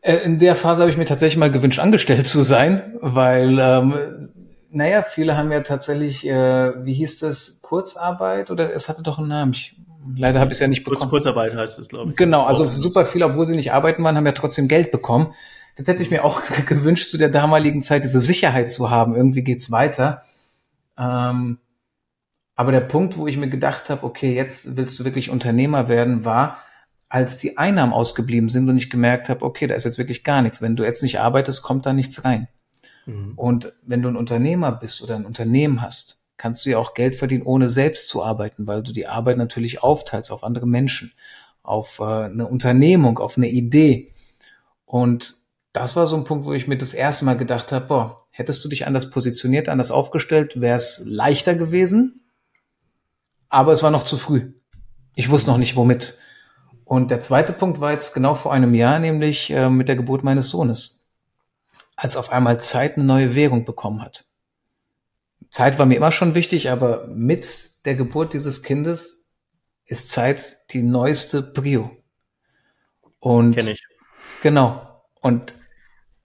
Äh, In der Phase habe ich mir tatsächlich mal gewünscht, angestellt zu sein, weil, ähm, naja, viele haben ja tatsächlich, äh, wie hieß das, Kurzarbeit oder es hatte doch einen Namen. Ich, leider habe ich es ja nicht Kurz, bekommen. Kurzarbeit heißt es, glaube ich. Genau, also Auch- super viele, obwohl sie nicht arbeiten waren, haben ja trotzdem Geld bekommen. Das hätte ich mir auch gewünscht, zu der damaligen Zeit diese Sicherheit zu haben. Irgendwie geht's weiter. Ähm, aber der Punkt, wo ich mir gedacht habe, okay, jetzt willst du wirklich Unternehmer werden, war, als die Einnahmen ausgeblieben sind und ich gemerkt habe, okay, da ist jetzt wirklich gar nichts. Wenn du jetzt nicht arbeitest, kommt da nichts rein. Mhm. Und wenn du ein Unternehmer bist oder ein Unternehmen hast, kannst du ja auch Geld verdienen, ohne selbst zu arbeiten, weil du die Arbeit natürlich aufteilst auf andere Menschen, auf äh, eine Unternehmung, auf eine Idee. Und das war so ein Punkt, wo ich mir das erste Mal gedacht habe, boah, hättest du dich anders positioniert, anders aufgestellt, wäre es leichter gewesen. Aber es war noch zu früh. Ich wusste noch nicht, womit. Und der zweite Punkt war jetzt genau vor einem Jahr, nämlich äh, mit der Geburt meines Sohnes als auf einmal Zeit eine neue Währung bekommen hat. Zeit war mir immer schon wichtig, aber mit der Geburt dieses Kindes ist Zeit die neueste Prio. Und Kenn ich. genau. Und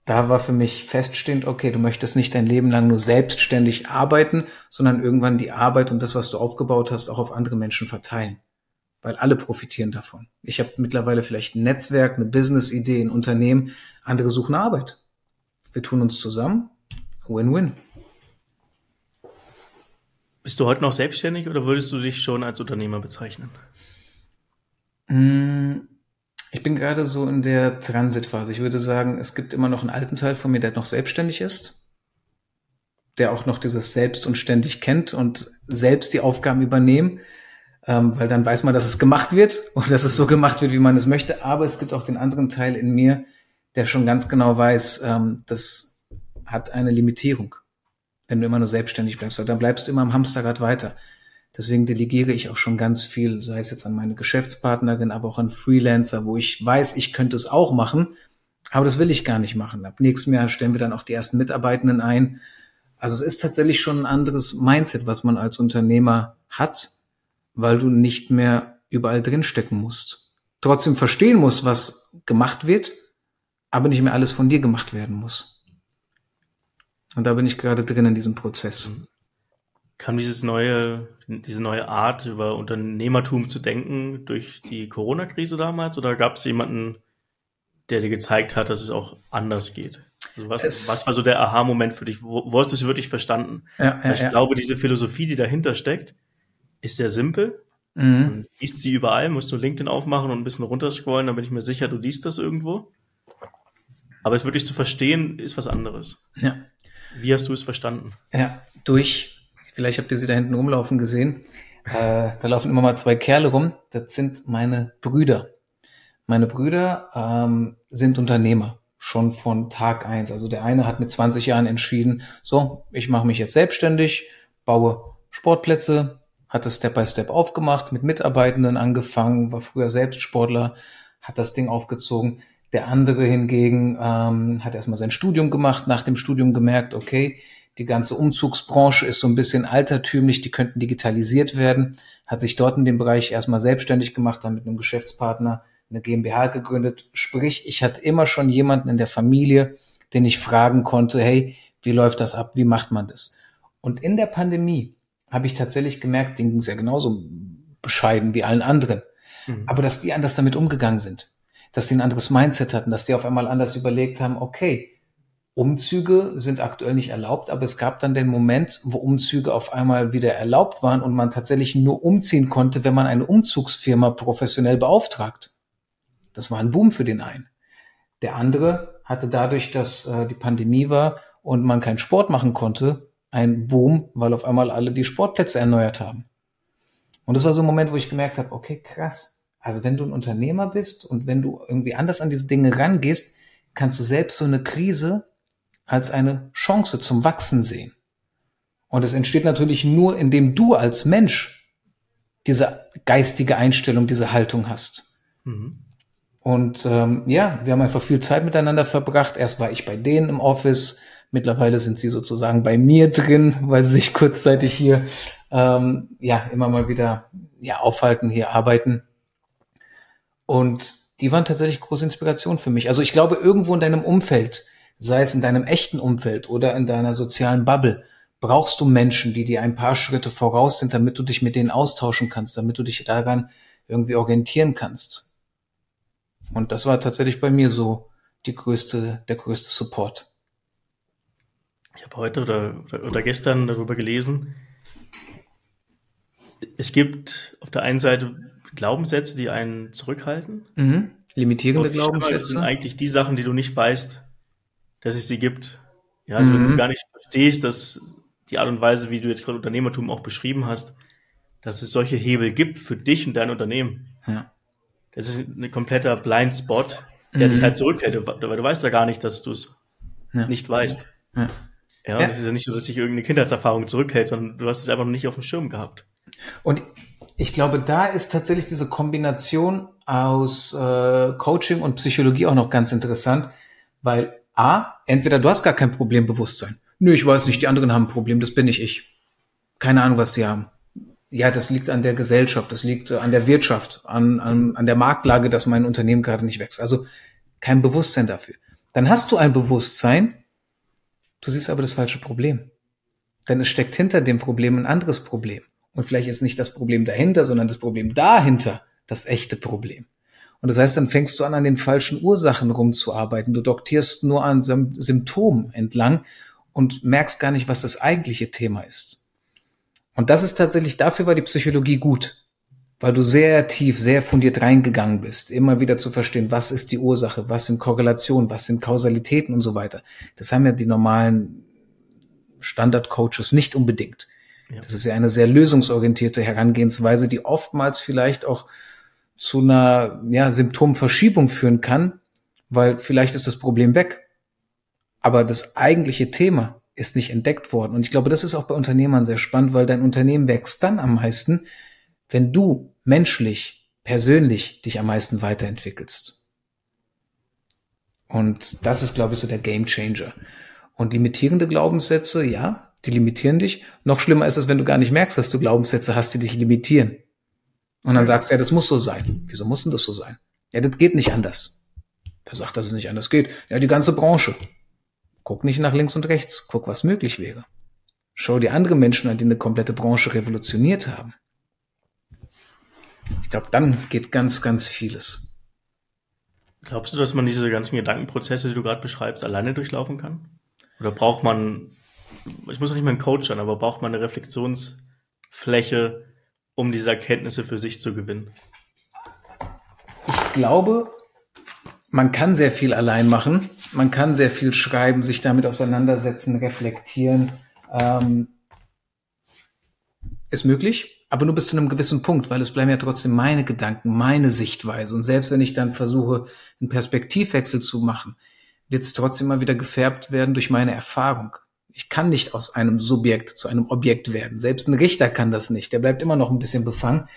da war für mich feststehend, okay, du möchtest nicht dein Leben lang nur selbstständig arbeiten, sondern irgendwann die Arbeit und das, was du aufgebaut hast, auch auf andere Menschen verteilen. Weil alle profitieren davon. Ich habe mittlerweile vielleicht ein Netzwerk, eine Business-Idee, ein Unternehmen, andere suchen Arbeit. Wir tun uns zusammen. Win-win. Bist du heute noch selbstständig oder würdest du dich schon als Unternehmer bezeichnen? Mm, Ich bin gerade so in der Transitphase. Ich würde sagen, es gibt immer noch einen alten Teil von mir, der noch selbstständig ist, der auch noch dieses Selbst und ständig kennt und selbst die Aufgaben übernehmen, ähm, weil dann weiß man, dass es gemacht wird und dass es so gemacht wird, wie man es möchte. Aber es gibt auch den anderen Teil in mir, der schon ganz genau weiß, ähm, das hat eine Limitierung, wenn du immer nur selbstständig bleibst, dann bleibst du immer am Hamsterrad weiter. Deswegen delegiere ich auch schon ganz viel, sei es jetzt an meine Geschäftspartnerin, aber auch an Freelancer, wo ich weiß, ich könnte es auch machen, aber das will ich gar nicht machen. Ab nächstem Jahr stellen wir dann auch die ersten Mitarbeitenden ein. Also es ist tatsächlich schon ein anderes Mindset, was man als Unternehmer hat, weil du nicht mehr überall drinstecken musst. Trotzdem verstehen musst, was gemacht wird, aber nicht mehr alles von dir gemacht werden muss. Und da bin ich gerade drin in diesem Prozess. kam dieses neue, diese neue Art, über Unternehmertum zu denken, durch die Corona-Krise damals? Oder gab es jemanden, der dir gezeigt hat, dass es auch anders geht? Also was, was war so der Aha-Moment für dich? Wo, wo hast du es wirklich verstanden? Ja, ja, ich ja. glaube, diese Philosophie, die dahinter steckt, ist sehr simpel. Mhm. Man liest sie überall, musst du LinkedIn aufmachen und ein bisschen runterscrollen, dann bin ich mir sicher, du liest das irgendwo. Aber es wirklich zu verstehen, ist was anderes. Ja. Wie hast du es verstanden? Ja, durch, vielleicht habt ihr sie da hinten rumlaufen gesehen. Äh, da laufen immer mal zwei Kerle rum. Das sind meine Brüder. Meine Brüder ähm, sind Unternehmer schon von Tag eins. Also der eine hat mit 20 Jahren entschieden, so, ich mache mich jetzt selbstständig, baue Sportplätze, hat das Step by Step aufgemacht, mit Mitarbeitenden angefangen, war früher selbst Sportler, hat das Ding aufgezogen. Der andere hingegen ähm, hat erstmal sein Studium gemacht, nach dem Studium gemerkt, okay, die ganze Umzugsbranche ist so ein bisschen altertümlich, die könnten digitalisiert werden, hat sich dort in dem Bereich erstmal selbstständig gemacht, dann mit einem Geschäftspartner eine GmbH gegründet. Sprich, ich hatte immer schon jemanden in der Familie, den ich fragen konnte, hey, wie läuft das ab? Wie macht man das? Und in der Pandemie habe ich tatsächlich gemerkt, denen ging es ja genauso bescheiden wie allen anderen. Mhm. Aber dass die anders damit umgegangen sind, dass die ein anderes Mindset hatten, dass die auf einmal anders überlegt haben, okay, Umzüge sind aktuell nicht erlaubt, aber es gab dann den Moment, wo Umzüge auf einmal wieder erlaubt waren und man tatsächlich nur umziehen konnte, wenn man eine Umzugsfirma professionell beauftragt. Das war ein Boom für den einen. Der andere hatte dadurch, dass äh, die Pandemie war und man keinen Sport machen konnte, ein Boom, weil auf einmal alle die Sportplätze erneuert haben. Und das war so ein Moment, wo ich gemerkt habe, okay, krass. Also wenn du ein Unternehmer bist und wenn du irgendwie anders an diese Dinge rangehst, kannst du selbst so eine Krise als eine Chance zum Wachsen sehen. Und es entsteht natürlich nur, indem du als Mensch diese geistige Einstellung, diese Haltung hast. Mhm. Und ähm, ja, wir haben einfach viel Zeit miteinander verbracht. Erst war ich bei denen im Office, mittlerweile sind sie sozusagen bei mir drin, weil sie sich kurzzeitig hier ähm, ja immer mal wieder ja aufhalten, hier arbeiten. Und die waren tatsächlich große Inspiration für mich. Also ich glaube, irgendwo in deinem Umfeld, sei es in deinem echten Umfeld oder in deiner sozialen Bubble, brauchst du Menschen, die dir ein paar Schritte voraus sind, damit du dich mit denen austauschen kannst, damit du dich daran irgendwie orientieren kannst. Und das war tatsächlich bei mir so die größte, der größte Support. Ich habe heute oder, oder, oder gestern darüber gelesen. Es gibt auf der einen Seite Glaubenssätze, die einen zurückhalten. Mhm. Limitierende Glaubenssätze. Sind eigentlich die Sachen, die du nicht weißt, dass es sie gibt. Ja, also mhm. wenn du mhm. gar nicht verstehst, dass die Art und Weise, wie du jetzt gerade Unternehmertum auch beschrieben hast, dass es solche Hebel gibt für dich und dein Unternehmen. Ja. Das ist ein kompletter Blindspot, der mhm. dich halt zurückhält, weil du weißt ja gar nicht, dass du es ja. nicht weißt. Ja. Ja, ja. das ist ja nicht so, dass dich irgendeine Kindheitserfahrung zurückhält, sondern du hast es einfach noch nicht auf dem Schirm gehabt. Und ich glaube, da ist tatsächlich diese Kombination aus äh, Coaching und Psychologie auch noch ganz interessant, weil A, entweder du hast gar kein Problembewusstsein. Nö, ich weiß nicht, die anderen haben ein Problem, das bin nicht ich. Keine Ahnung, was die haben ja, das liegt an der Gesellschaft, das liegt an der Wirtschaft, an, an, an der Marktlage, dass mein Unternehmen gerade nicht wächst. Also kein Bewusstsein dafür. Dann hast du ein Bewusstsein, du siehst aber das falsche Problem. Denn es steckt hinter dem Problem ein anderes Problem. Und vielleicht ist nicht das Problem dahinter, sondern das Problem dahinter das echte Problem. Und das heißt, dann fängst du an, an den falschen Ursachen rumzuarbeiten. Du doktierst nur an Symptomen entlang und merkst gar nicht, was das eigentliche Thema ist. Und das ist tatsächlich, dafür war die Psychologie gut, weil du sehr tief, sehr fundiert reingegangen bist, immer wieder zu verstehen, was ist die Ursache, was sind Korrelationen, was sind Kausalitäten und so weiter. Das haben ja die normalen Standard-Coaches nicht unbedingt. Das ist ja eine sehr lösungsorientierte Herangehensweise, die oftmals vielleicht auch zu einer ja, Symptomverschiebung führen kann, weil vielleicht ist das Problem weg. Aber das eigentliche Thema, ist nicht entdeckt worden. Und ich glaube, das ist auch bei Unternehmern sehr spannend, weil dein Unternehmen wächst dann am meisten, wenn du menschlich, persönlich dich am meisten weiterentwickelst. Und das ist, glaube ich, so der Game Changer. Und limitierende Glaubenssätze, ja, die limitieren dich. Noch schlimmer ist es, wenn du gar nicht merkst, dass du Glaubenssätze hast, die dich limitieren. Und dann sagst du, ja, das muss so sein. Wieso muss denn das so sein? Ja, das geht nicht anders. Wer sagt, dass es nicht anders geht? Ja, die ganze Branche. Guck nicht nach links und rechts, guck, was möglich wäre. Schau dir andere Menschen an, die eine komplette Branche revolutioniert haben. Ich glaube, dann geht ganz, ganz vieles. Glaubst du, dass man diese ganzen Gedankenprozesse, die du gerade beschreibst, alleine durchlaufen kann? Oder braucht man, ich muss nicht mal einen Coach sein, aber braucht man eine Reflexionsfläche, um diese Erkenntnisse für sich zu gewinnen? Ich glaube, man kann sehr viel allein machen. Man kann sehr viel schreiben, sich damit auseinandersetzen, reflektieren. Ähm, ist möglich, aber nur bis zu einem gewissen Punkt, weil es bleiben ja trotzdem meine Gedanken, meine Sichtweise. Und selbst wenn ich dann versuche, einen Perspektivwechsel zu machen, wird es trotzdem mal wieder gefärbt werden durch meine Erfahrung. Ich kann nicht aus einem Subjekt zu einem Objekt werden. Selbst ein Richter kann das nicht. Der bleibt immer noch ein bisschen befangen.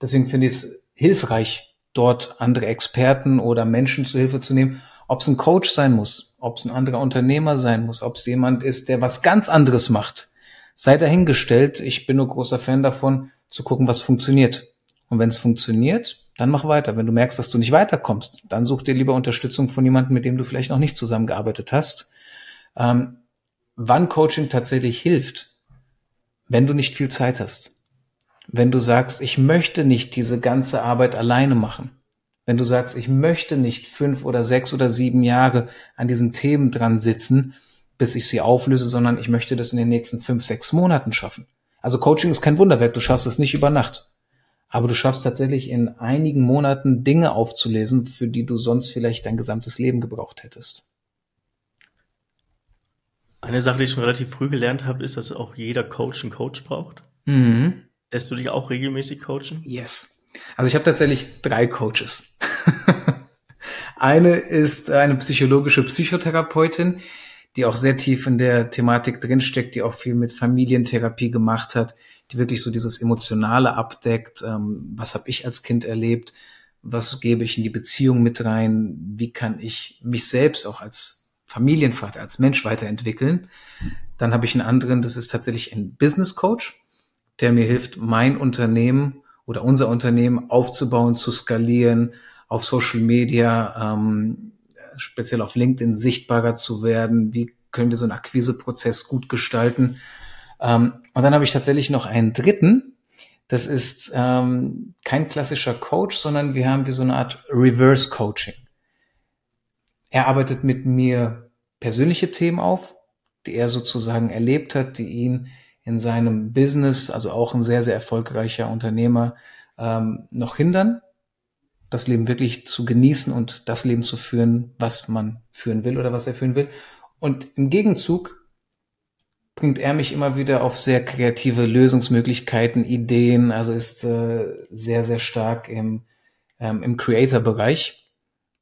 Deswegen finde ich es hilfreich, dort andere Experten oder Menschen zu Hilfe zu nehmen. Ob es ein Coach sein muss, ob es ein anderer Unternehmer sein muss, ob es jemand ist, der was ganz anderes macht. Sei dahingestellt. Ich bin nur großer Fan davon, zu gucken, was funktioniert. Und wenn es funktioniert, dann mach weiter. Wenn du merkst, dass du nicht weiterkommst, dann such dir lieber Unterstützung von jemandem, mit dem du vielleicht noch nicht zusammengearbeitet hast. Ähm, wann Coaching tatsächlich hilft, wenn du nicht viel Zeit hast. Wenn du sagst, ich möchte nicht diese ganze Arbeit alleine machen. Wenn du sagst, ich möchte nicht fünf oder sechs oder sieben Jahre an diesen Themen dran sitzen, bis ich sie auflöse, sondern ich möchte das in den nächsten fünf, sechs Monaten schaffen. Also Coaching ist kein Wunderwerk, du schaffst es nicht über Nacht. Aber du schaffst tatsächlich in einigen Monaten Dinge aufzulesen, für die du sonst vielleicht dein gesamtes Leben gebraucht hättest. Eine Sache, die ich schon relativ früh gelernt habe, ist, dass auch jeder Coach einen Coach braucht. Mhm. Lässt du dich auch regelmäßig coachen? Yes. Also ich habe tatsächlich drei Coaches. eine ist eine psychologische Psychotherapeutin, die auch sehr tief in der Thematik drinsteckt, die auch viel mit Familientherapie gemacht hat, die wirklich so dieses Emotionale abdeckt. Ähm, was habe ich als Kind erlebt? Was gebe ich in die Beziehung mit rein? Wie kann ich mich selbst auch als Familienvater, als Mensch weiterentwickeln? Dann habe ich einen anderen, das ist tatsächlich ein Business Coach, der mir hilft, mein Unternehmen oder unser Unternehmen aufzubauen, zu skalieren, auf Social Media, ähm, speziell auf LinkedIn sichtbarer zu werden. Wie können wir so einen Akquiseprozess gut gestalten? Ähm, und dann habe ich tatsächlich noch einen dritten. Das ist ähm, kein klassischer Coach, sondern wir haben wie so eine Art Reverse Coaching. Er arbeitet mit mir persönliche Themen auf, die er sozusagen erlebt hat, die ihn in seinem Business, also auch ein sehr, sehr erfolgreicher Unternehmer, ähm, noch hindern, das Leben wirklich zu genießen und das Leben zu führen, was man führen will oder was er führen will. Und im Gegenzug bringt er mich immer wieder auf sehr kreative Lösungsmöglichkeiten, Ideen, also ist äh, sehr, sehr stark im, ähm, im Creator-Bereich,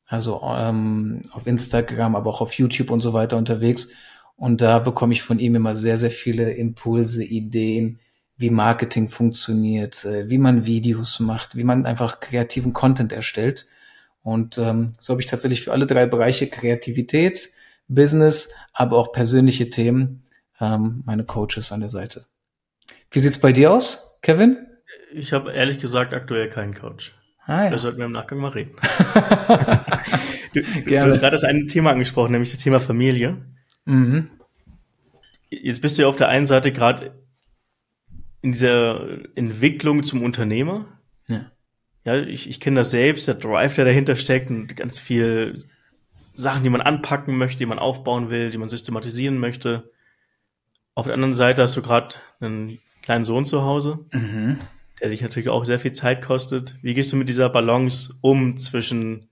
also ähm, auf Instagram, aber auch auf YouTube und so weiter unterwegs. Und da bekomme ich von ihm immer sehr, sehr viele Impulse, Ideen, wie Marketing funktioniert, äh, wie man Videos macht, wie man einfach kreativen Content erstellt. Und ähm, so habe ich tatsächlich für alle drei Bereiche Kreativität, Business, aber auch persönliche Themen ähm, meine Coaches an der Seite. Wie sieht's bei dir aus, Kevin? Ich habe ehrlich gesagt aktuell keinen Coach. Ah, ja. Da sollten wir im Nachgang mal reden. du, du hast gerade das eine Thema angesprochen, nämlich das Thema Familie. Mhm. Jetzt bist du ja auf der einen Seite gerade in dieser Entwicklung zum Unternehmer. Ja. Ja, ich, ich kenne das selbst, der Drive, der dahinter steckt und ganz viel Sachen, die man anpacken möchte, die man aufbauen will, die man systematisieren möchte. Auf der anderen Seite hast du gerade einen kleinen Sohn zu Hause, mhm. Der dich natürlich auch sehr viel Zeit kostet. Wie gehst du mit dieser Balance um zwischen,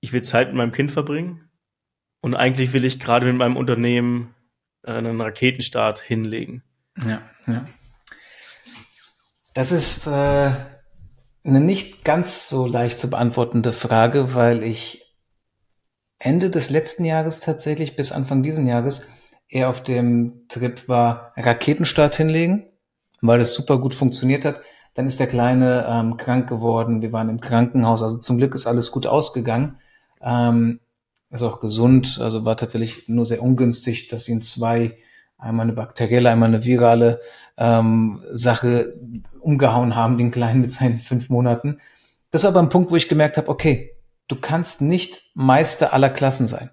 ich will Zeit mit meinem Kind verbringen und eigentlich will ich gerade mit meinem Unternehmen einen Raketenstart hinlegen? Ja, ja. Das ist äh, eine nicht ganz so leicht zu beantwortende Frage, weil ich Ende des letzten Jahres tatsächlich bis Anfang diesen Jahres er auf dem Trip war, Raketenstart hinlegen, weil es super gut funktioniert hat. Dann ist der Kleine ähm, krank geworden. Wir waren im Krankenhaus. Also zum Glück ist alles gut ausgegangen. Ähm, ist auch gesund. Also war tatsächlich nur sehr ungünstig, dass ihn zwei, einmal eine bakterielle, einmal eine virale ähm, Sache umgehauen haben, den Kleinen mit seinen fünf Monaten. Das war aber ein Punkt, wo ich gemerkt habe, okay, du kannst nicht Meister aller Klassen sein.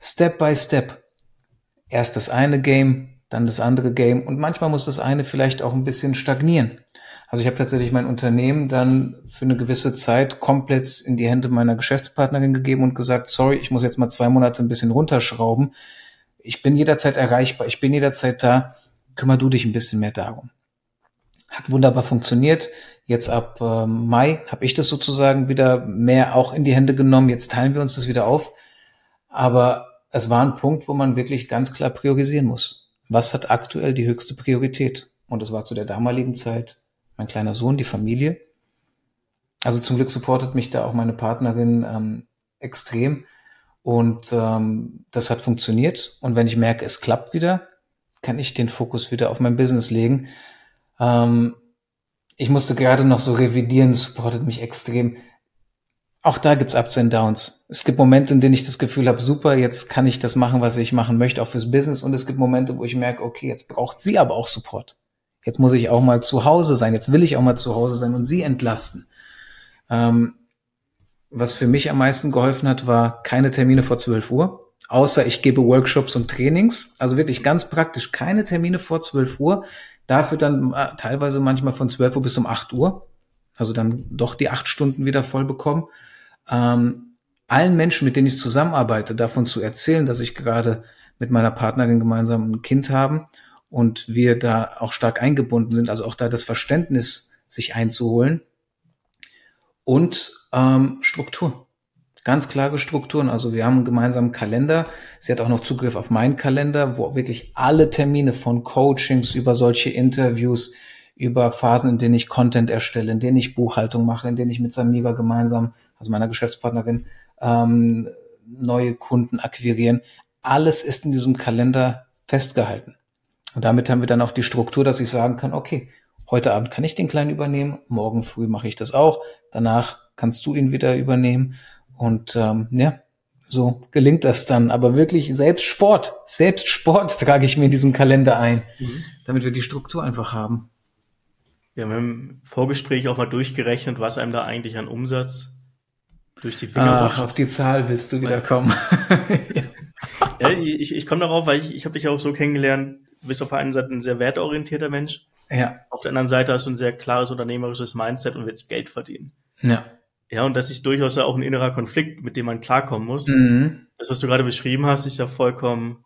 Step by Step erst das eine Game, dann das andere Game und manchmal muss das eine vielleicht auch ein bisschen stagnieren. Also ich habe tatsächlich mein Unternehmen dann für eine gewisse Zeit komplett in die Hände meiner Geschäftspartnerin gegeben und gesagt, sorry, ich muss jetzt mal zwei Monate ein bisschen runterschrauben. Ich bin jederzeit erreichbar, ich bin jederzeit da, kümmer du dich ein bisschen mehr darum. Hat wunderbar funktioniert. Jetzt ab äh, Mai habe ich das sozusagen wieder mehr auch in die Hände genommen. Jetzt teilen wir uns das wieder auf. Aber es war ein Punkt, wo man wirklich ganz klar priorisieren muss. Was hat aktuell die höchste Priorität? Und es war zu der damaligen Zeit mein kleiner Sohn, die Familie. Also zum Glück supportet mich da auch meine Partnerin ähm, extrem. Und ähm, das hat funktioniert. Und wenn ich merke, es klappt wieder, kann ich den Fokus wieder auf mein Business legen. Ähm, ich musste gerade noch so revidieren, supportet mich extrem. Auch da gibt's Ups und Downs. Es gibt Momente, in denen ich das Gefühl habe, super, jetzt kann ich das machen, was ich machen möchte, auch fürs Business. Und es gibt Momente, wo ich merke, okay, jetzt braucht sie aber auch Support. Jetzt muss ich auch mal zu Hause sein. Jetzt will ich auch mal zu Hause sein und sie entlasten. Ähm, was für mich am meisten geholfen hat, war keine Termine vor 12 Uhr. Außer ich gebe Workshops und Trainings. Also wirklich ganz praktisch keine Termine vor 12 Uhr. Dafür dann äh, teilweise manchmal von 12 Uhr bis um 8 Uhr. Also dann doch die acht Stunden wieder voll bekommen. Ähm, allen Menschen, mit denen ich zusammenarbeite, davon zu erzählen, dass ich gerade mit meiner Partnerin gemeinsam ein Kind haben und wir da auch stark eingebunden sind, also auch da das Verständnis sich einzuholen und ähm, Struktur. Ganz klare Strukturen. Also wir haben einen gemeinsamen Kalender. Sie hat auch noch Zugriff auf meinen Kalender, wo wirklich alle Termine von Coachings über solche Interviews, über Phasen, in denen ich Content erstelle, in denen ich Buchhaltung mache, in denen ich mit Samiga gemeinsam, also meiner Geschäftspartnerin, ähm, neue Kunden akquirieren. Alles ist in diesem Kalender festgehalten. Und damit haben wir dann auch die Struktur, dass ich sagen kann, okay, heute Abend kann ich den Kleinen übernehmen, morgen früh mache ich das auch, danach kannst du ihn wieder übernehmen. Und ähm, ja, so gelingt das dann. Aber wirklich selbst Sport, selbst Sport trage ich mir in diesen Kalender ein, mhm. damit wir die Struktur einfach haben. Wir haben im Vorgespräch auch mal durchgerechnet, was einem da eigentlich an Umsatz durch die Finger Ach, auf die Zahl willst du wieder kommen. ja. ja, ich, ich komme darauf, weil ich, ich habe dich auch so kennengelernt, du bist auf der einen Seite ein sehr wertorientierter Mensch. Ja. Auf der anderen Seite hast du ein sehr klares unternehmerisches Mindset und willst Geld verdienen. Ja. Ja, und das ist durchaus ja auch ein innerer Konflikt, mit dem man klarkommen muss. Mhm. Das, was du gerade beschrieben hast, ist ja vollkommen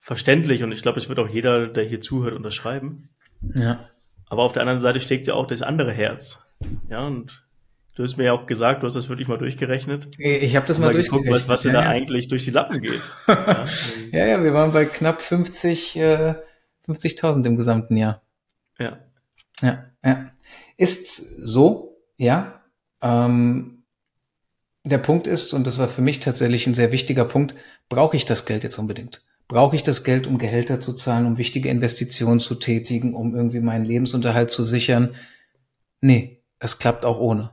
verständlich und ich glaube, es wird auch jeder, der hier zuhört, unterschreiben. Ja. Aber auf der anderen Seite steckt ja auch das andere Herz. Ja, und Du hast mir ja auch gesagt, du hast das wirklich mal durchgerechnet. Ich habe das mal, mal durchgerechnet. Geguckt, was, was ja, dir da ja. eigentlich durch die Lappen geht. ja, ja, ja, wir waren bei knapp 50, äh, 50.000 im gesamten Jahr. Ja. Ja, ja. Ist so, ja. Ähm, der Punkt ist, und das war für mich tatsächlich ein sehr wichtiger Punkt, brauche ich das Geld jetzt unbedingt? Brauche ich das Geld, um Gehälter zu zahlen, um wichtige Investitionen zu tätigen, um irgendwie meinen Lebensunterhalt zu sichern? Nee, es klappt auch ohne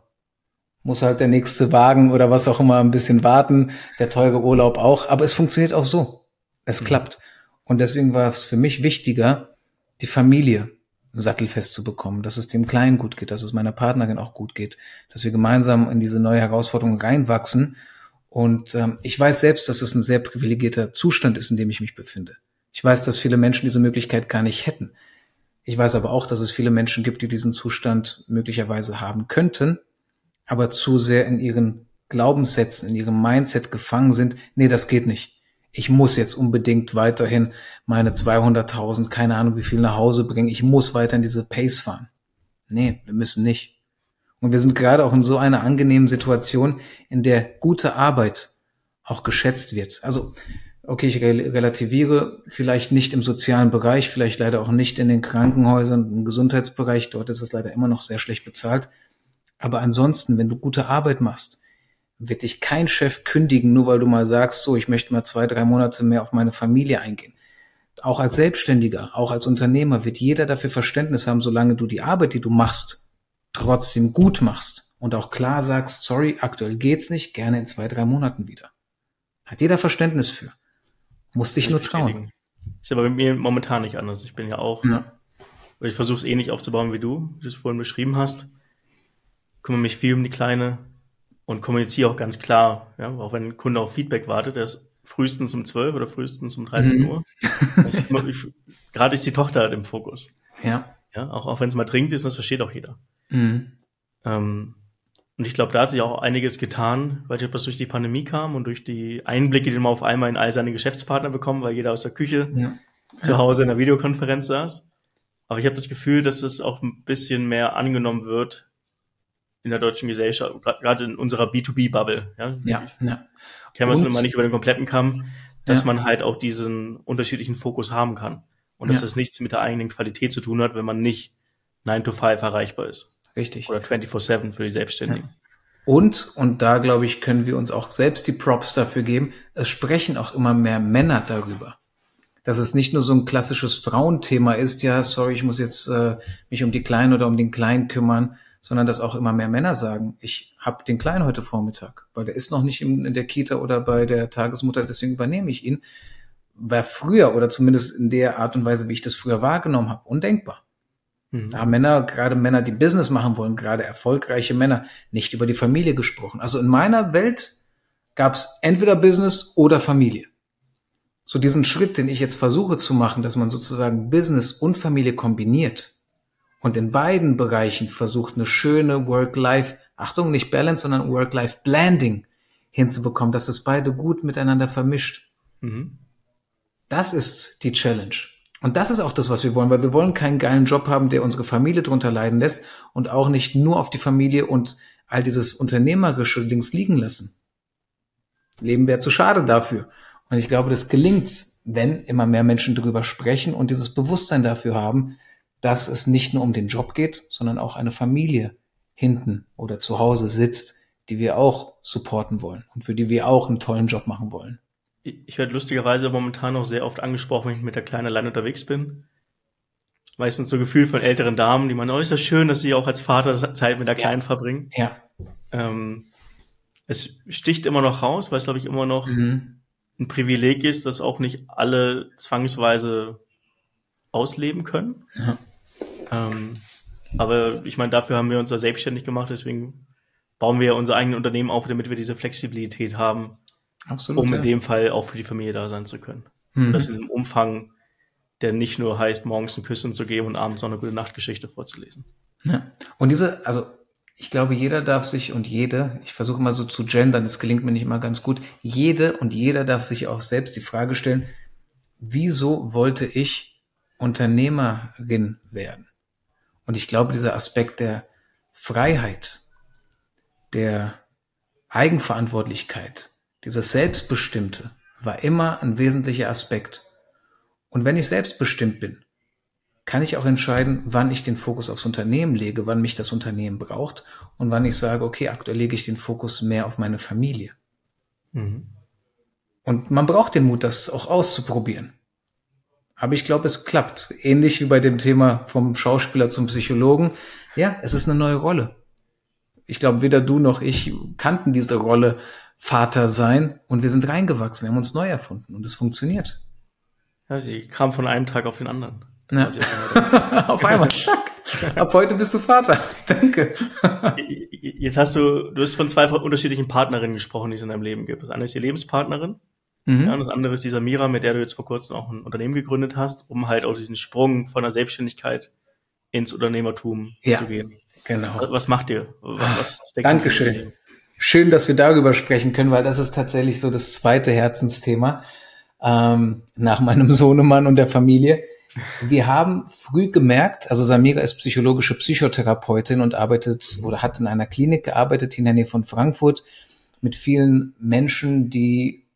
muss halt der nächste Wagen oder was auch immer ein bisschen warten, der teure Urlaub auch, aber es funktioniert auch so. Es mhm. klappt. Und deswegen war es für mich wichtiger, die Familie sattelfest zu bekommen, dass es dem Kleinen gut geht, dass es meiner Partnerin auch gut geht, dass wir gemeinsam in diese neue Herausforderung reinwachsen. Und ähm, ich weiß selbst, dass es ein sehr privilegierter Zustand ist, in dem ich mich befinde. Ich weiß, dass viele Menschen diese Möglichkeit gar nicht hätten. Ich weiß aber auch, dass es viele Menschen gibt, die diesen Zustand möglicherweise haben könnten, aber zu sehr in ihren Glaubenssätzen, in ihrem Mindset gefangen sind, nee, das geht nicht. Ich muss jetzt unbedingt weiterhin meine 200.000, keine Ahnung wie viel nach Hause bringen. Ich muss weiter in diese Pace fahren. Nee, wir müssen nicht. Und wir sind gerade auch in so einer angenehmen Situation, in der gute Arbeit auch geschätzt wird. Also, okay, ich relativiere vielleicht nicht im sozialen Bereich, vielleicht leider auch nicht in den Krankenhäusern, im Gesundheitsbereich. Dort ist es leider immer noch sehr schlecht bezahlt. Aber ansonsten, wenn du gute Arbeit machst, wird dich kein Chef kündigen, nur weil du mal sagst, so, ich möchte mal zwei, drei Monate mehr auf meine Familie eingehen. Auch als Selbstständiger, auch als Unternehmer wird jeder dafür Verständnis haben, solange du die Arbeit, die du machst, trotzdem gut machst und auch klar sagst, sorry, aktuell geht's nicht, gerne in zwei, drei Monaten wieder. Hat jeder Verständnis für. Muss dich nur trauen. Ist aber bei mir momentan nicht anders. Ich bin ja auch, ja. ich versuche es ähnlich aufzubauen wie du, wie du es vorhin beschrieben hast kümmere mich viel um die Kleine und kommuniziere auch ganz klar, ja, auch wenn ein Kunde auf Feedback wartet, der ist frühestens um 12 oder frühestens um 13 Mhm. Uhr. Gerade ist die Tochter halt im Fokus. Ja. Ja, auch, auch wenn es mal dringend ist, das versteht auch jeder. Mhm. Ähm, und ich glaube, da hat sich auch einiges getan, weil ich ob das durch die Pandemie kam und durch die Einblicke, die man auf einmal in all seine Geschäftspartner bekommen, weil jeder aus der Küche Ja. zu Hause in der Videokonferenz saß. Aber ich habe das Gefühl, dass es auch ein bisschen mehr angenommen wird in der deutschen Gesellschaft, gerade in unserer B2B-Bubble. Ja, Ja. ja. kennen wir es immer nicht über den kompletten Kamm, dass Ja. man halt auch diesen unterschiedlichen Fokus haben kann. Und dass Ja. das nichts mit der eigenen Qualität zu tun hat, wenn man nicht 9 to 5 erreichbar ist. Richtig. Oder 24-7 für die Selbstständigen. Und, und da glaube ich, können wir uns auch selbst die Props dafür geben, es sprechen auch immer mehr Männer darüber. Dass es nicht nur so ein klassisches Frauenthema ist, ja, sorry, ich muss jetzt äh, mich um die Kleinen oder um den Kleinen kümmern, sondern dass auch immer mehr Männer sagen, ich habe den Kleinen heute Vormittag, weil der ist noch nicht in, der Kita oder bei der Tagesmutter, deswegen übernehme ich ihn. War früher oder zumindest in der Art und Weise, wie ich das früher wahrgenommen habe, undenkbar. Mhm. Da haben Männer, gerade Männer, die Business machen wollen, gerade erfolgreiche Männer, nicht über die Familie gesprochen. Also in meiner Welt gab es entweder Business oder Familie. So diesen Schritt, den ich jetzt versuche zu machen, dass man sozusagen Business und Familie kombiniert und in beiden Bereichen versucht, eine schöne Work-Life, Achtung, nicht Balance, sondern Work-Life-Blending hinzubekommen, dass das beide gut miteinander vermischt. Mhm. Das ist die Challenge. Und das ist auch das, was wir wollen, weil wir wollen keinen geilen Job haben, der unsere Familie drunter leiden lässt und auch nicht nur auf die Familie und all dieses unternehmerische Dings liegen lassen. Leben wäre zu schade dafür. Und ich glaube, das gelingt, wenn immer mehr Menschen darüber sprechen und dieses Bewusstsein dafür haben, dass es nicht nur um den Job geht, sondern auch eine Familie hinten oder zu Hause sitzt, die wir auch supporten wollen und für die wir auch einen tollen Job machen wollen. Ich werde lustigerweise momentan auch sehr oft angesprochen, wenn ich mit der Kleinen allein unterwegs bin. Meistens so Gefühl von älteren Damen, die meinen, oh, ist das schön, dass sie auch als Vater Zeit mit der Kleinen verbringen. Ja. Ähm, es sticht immer noch raus, weil es, glaube ich, immer noch Mhm. ein Privileg ist, das auch nicht alle zwangsweise ausleben können. Ja. Ähm, aber ich meine, dafür haben wir uns ja selbstständig gemacht, deswegen bauen wir ja unser eigenes Unternehmen auf, damit wir diese Flexibilität haben, Absolut. um ja. in dem Fall auch für die Familie da sein zu können. Mhm. Und das in einem Umfang, der nicht nur heißt, morgens ein Küsschen zu geben und abends noch eine gute Nachtgeschichte vorzulesen. Ja. Und diese, also ich glaube, jeder darf sich und jede, ich versuche mal so zu gendern, das gelingt mir nicht immer ganz gut, jede und jeder darf sich auch selbst die Frage stellen, wieso wollte ich Unternehmerin werden? Und ich glaube, dieser Aspekt der Freiheit, der Eigenverantwortlichkeit, dieses Selbstbestimmte war immer ein wesentlicher Aspekt. Und wenn ich selbstbestimmt bin, kann ich auch entscheiden, wann ich den Fokus aufs Unternehmen lege, wann mich das Unternehmen braucht und wann ich sage, okay, aktuell lege ich den Fokus mehr auf meine Familie. Mhm. Und man braucht den Mut, das auch auszuprobieren. Aber ich glaube, es klappt. Ähnlich wie bei dem Thema vom Schauspieler zum Psychologen. Ja, es ist eine neue Rolle. Ich glaube, weder du noch ich kannten diese Rolle Vater sein und wir sind reingewachsen, wir haben uns neu erfunden und es funktioniert. Ja, sie kam von einem Tag auf den anderen. Ja. Quasi auf einmal. auf einmal, zack. Ab heute bist du Vater. Danke. Jetzt hast du, du hast von zwei unterschiedlichen Partnerinnen gesprochen, die es in deinem Leben gibt. Das eine ist die Lebenspartnerin, Mhm. ja, und das andere ist die Samira, mit der du jetzt vor kurzem auch ein Unternehmen gegründet hast, um halt auch diesen Sprung von der Selbstständigkeit ins Unternehmertum Ja. zu gehen. Genau. Was, macht ihr? Was, steckt Dankeschön. Schön, dass wir darüber sprechen können, weil das ist tatsächlich so das zweite Herzensthema ähm, nach meinem Sohnemann und der Familie. Wir haben früh gemerkt, also Samira ist psychologische Psychotherapeutin und arbeitet oder hat in einer Klinik gearbeitet in der Nähe von Frankfurt mit vielen Menschen, die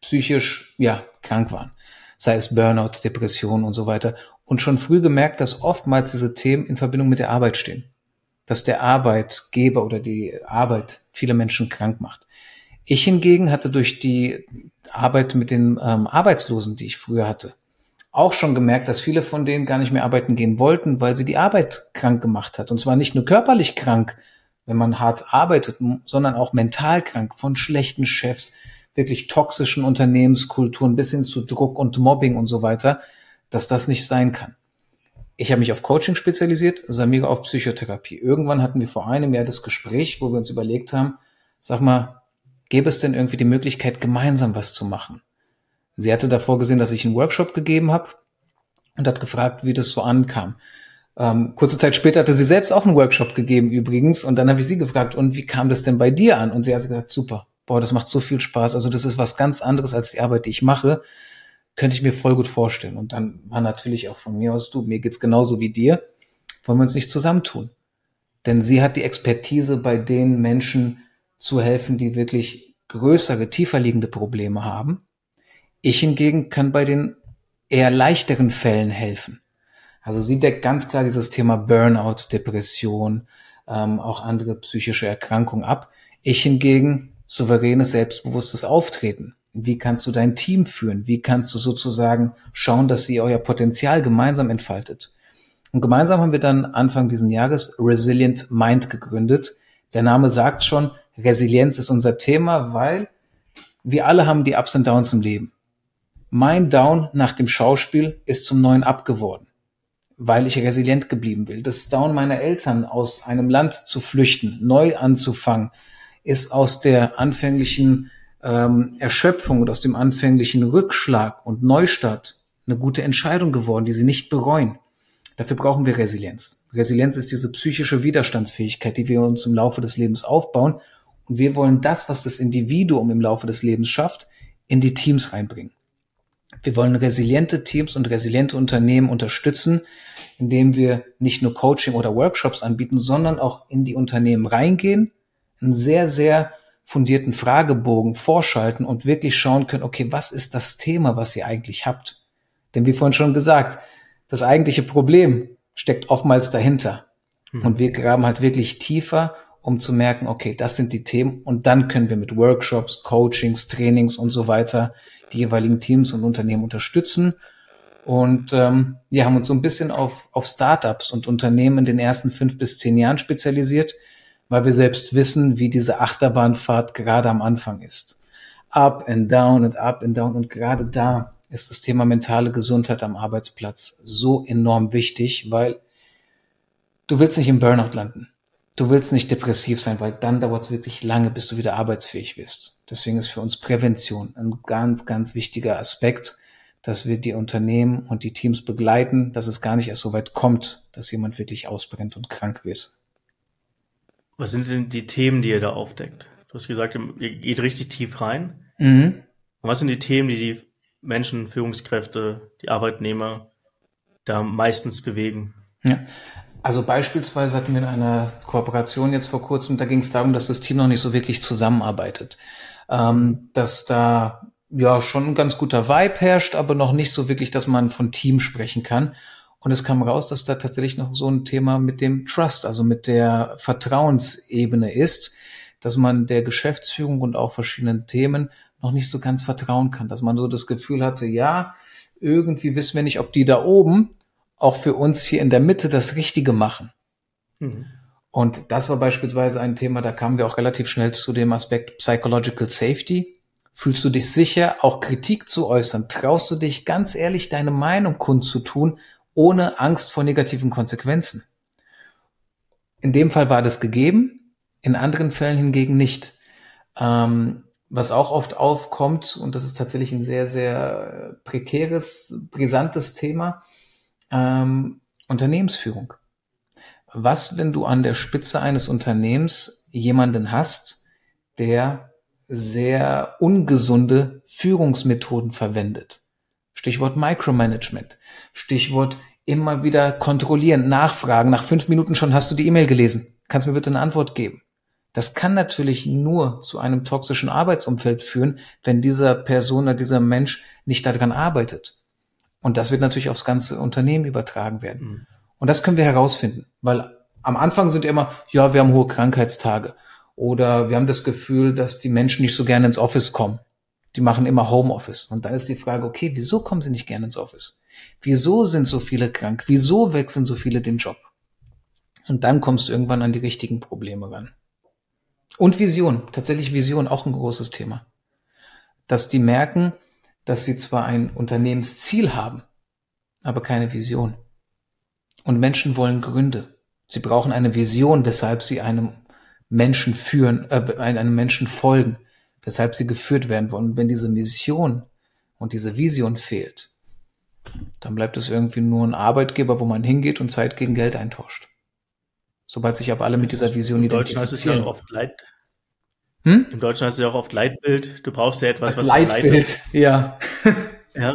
psychisch ja krank waren, sei es Burnout, Depression und so weiter. Und schon früh gemerkt, dass oftmals diese Themen in Verbindung mit der Arbeit stehen dass der Arbeitgeber oder die Arbeit viele Menschen krank macht. Ich hingegen hatte durch die Arbeit mit den ähm, Arbeitslosen, die ich früher hatte, auch schon gemerkt, dass viele von denen gar nicht mehr arbeiten gehen wollten, weil sie die Arbeit krank gemacht hat. Und zwar nicht nur körperlich krank, wenn man hart arbeitet, sondern auch mental krank von schlechten Chefs, wirklich toxischen Unternehmenskulturen bis hin zu Druck und Mobbing und so weiter, dass das nicht sein kann. Ich habe mich auf Coaching spezialisiert, Samira auf Psychotherapie. Irgendwann hatten wir vor einem Jahr das Gespräch, wo wir uns überlegt haben, sag mal, gäbe es denn irgendwie die Möglichkeit, gemeinsam was zu machen? Sie hatte davor gesehen, dass ich einen Workshop gegeben habe und hat gefragt, wie das so ankam. Ähm, kurze Zeit später hatte sie selbst auch einen Workshop gegeben übrigens und dann habe ich sie gefragt, und wie kam das denn bei dir an? Und sie hat gesagt, super, boah, das macht so viel Spaß. Also das ist was ganz anderes als die Arbeit, die ich mache. Könnte ich mir voll gut vorstellen. Und dann war natürlich auch von mir aus, du, mir geht's genauso wie dir. Wollen wir uns nicht zusammentun? Denn sie hat die Expertise, bei den Menschen zu helfen, die wirklich größere, tiefer liegende Probleme haben. Ich hingegen kann bei den eher leichteren Fällen helfen. Also sie deckt ganz klar dieses Thema Burnout, Depression, ähm, auch andere psychische Erkrankungen ab. Ich hingegen souveränes, selbstbewusstes Auftreten. Wie kannst du dein Team führen? Wie kannst du sozusagen schauen, dass ihr euer Potenzial gemeinsam entfaltet? Und gemeinsam haben wir dann Anfang diesen Jahres Resilient Mind gegründet. Der Name sagt schon, Resilienz ist unser Thema, weil wir alle haben die Ups und Downs im Leben. Mein Down nach dem Schauspiel ist zum neuen Up geworden, weil ich resilient geblieben will. Das Down meiner Eltern, aus einem Land zu flüchten, neu anzufangen, ist aus der anfänglichen ähm, Erschöpfung und aus dem anfänglichen Rückschlag und Neustart eine gute Entscheidung geworden, die sie nicht bereuen. Dafür brauchen wir Resilienz. Resilienz ist diese psychische Widerstandsfähigkeit, die wir uns im Laufe des Lebens aufbauen. Und wir wollen das, was das Individuum im Laufe des Lebens schafft, in die Teams reinbringen. Wir wollen resiliente Teams und resiliente Unternehmen unterstützen, indem wir nicht nur Coaching oder Workshops anbieten, sondern auch in die Unternehmen reingehen, einen sehr, sehr fundierten Fragebogen vorschalten und wirklich schauen können, okay, was ist das Thema, was ihr eigentlich habt? Denn wie vorhin schon gesagt, das eigentliche Problem steckt oftmals dahinter. Mhm. Und wir graben halt wirklich tiefer, um zu merken, okay, das sind die Themen und dann können wir mit Workshops, Coachings, Trainings und so weiter die jeweiligen Teams und Unternehmen unterstützen. Und ähm, wir haben uns so ein bisschen auf, auf Startups und Unternehmen in den ersten fünf bis zehn Jahren spezialisiert, weil wir selbst wissen, wie diese Achterbahnfahrt gerade am Anfang ist. Up and down und up and down. Und gerade da ist das Thema mentale Gesundheit am Arbeitsplatz so enorm wichtig, weil du willst nicht im Burnout landen. Du willst nicht depressiv sein, weil dann dauert es wirklich lange, bis du wieder arbeitsfähig wirst. Deswegen ist für uns Prävention ein ganz, ganz wichtiger Aspekt, dass wir die Unternehmen und die Teams begleiten, dass es gar nicht erst so weit kommt, dass jemand wirklich ausbrennt und krank wird. Was sind denn die Themen, die ihr da aufdeckt? Du hast gesagt, ihr geht richtig tief rein. Mhm. Und was sind die Themen, die die Menschen, Führungskräfte, die Arbeitnehmer da meistens bewegen? Ja, also beispielsweise hatten wir in einer Kooperation jetzt vor kurzem, da ging es darum, dass das Team noch nicht so wirklich zusammenarbeitet. Ähm, dass da ja schon ein ganz guter Vibe herrscht, aber noch nicht so wirklich, dass man von Team sprechen kann. Und es kam raus, dass da tatsächlich noch so ein Thema mit dem Trust, also mit der Vertrauensebene ist, dass man der Geschäftsführung und auch verschiedenen Themen noch nicht so ganz vertrauen kann, dass man so das Gefühl hatte, ja, irgendwie wissen wir nicht, ob die da oben auch für uns hier in der Mitte das Richtige machen. Mhm. Und das war beispielsweise ein Thema, da kamen wir auch relativ schnell zu dem Aspekt Psychological Safety. Fühlst du dich sicher, auch Kritik zu äußern? Traust du dich ganz ehrlich, deine Meinung kundzutun, ohne Angst vor negativen Konsequenzen? In dem Fall war das gegeben, in anderen Fällen hingegen nicht. Ähm, was auch oft aufkommt, und das ist tatsächlich ein sehr, sehr prekäres, brisantes Thema, ähm, Unternehmensführung. Was, wenn du an der Spitze eines Unternehmens jemanden hast, der sehr ungesunde Führungsmethoden verwendet? Stichwort Micromanagement. Stichwort immer wieder kontrollieren, nachfragen. Nach fünf Minuten schon hast du die E-Mail gelesen. Kannst du mir bitte eine Antwort geben? Das kann natürlich nur zu einem toxischen Arbeitsumfeld führen, wenn dieser Person oder dieser Mensch nicht daran arbeitet. Und das wird natürlich aufs ganze Unternehmen übertragen werden. Mhm. Und das können wir herausfinden, weil am Anfang sind immer, ja, wir haben hohe Krankheitstage oder wir haben das Gefühl, dass die Menschen nicht so gerne ins Office kommen. Die machen immer Homeoffice. Und dann ist die Frage, okay, wieso kommen sie nicht gerne ins Office? Wieso sind so viele krank? Wieso wechseln so viele den Job? Und dann kommst du irgendwann an die richtigen Probleme ran. Und Vision, tatsächlich Vision, auch ein großes Thema. Dass die merken, dass sie zwar ein Unternehmensziel haben, aber keine Vision. Und Menschen wollen Gründe. Sie brauchen eine Vision, weshalb sie einem Menschen führen, äh, einem Menschen folgen, weshalb sie geführt werden wollen. Und wenn diese Mission und diese Vision fehlt, dann bleibt es irgendwie nur ein Arbeitgeber, wo man hingeht und Zeit gegen Geld eintauscht. Sobald sich aber alle mit dieser Vision Im Deutschen heißt es ja auch oft Leit. Hm? Im Deutschen heißt es ja auch oft Leitbild. Du brauchst ja etwas, was Leitbild, leitet. ja. ja.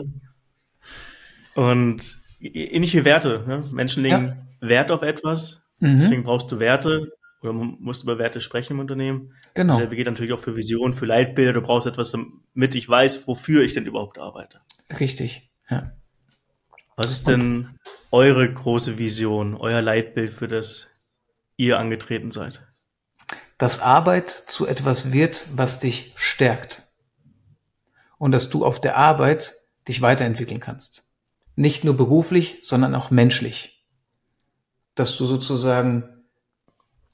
Und ähnliche Werte. Ne? Menschen legen ja. Wert auf etwas. Mhm. Deswegen brauchst du Werte oder musst über Werte sprechen im Unternehmen. Genau. Dasselbe geht natürlich auch für Visionen, für Leitbilder. Du brauchst etwas, damit ich weiß, wofür ich denn überhaupt arbeite. Richtig, ja. Was ist denn eure große Vision, euer Leitbild, für das ihr angetreten seid? Dass Arbeit zu etwas wird, was dich stärkt. Und dass du auf der Arbeit dich weiterentwickeln kannst. Nicht nur beruflich, sondern auch menschlich. Dass du sozusagen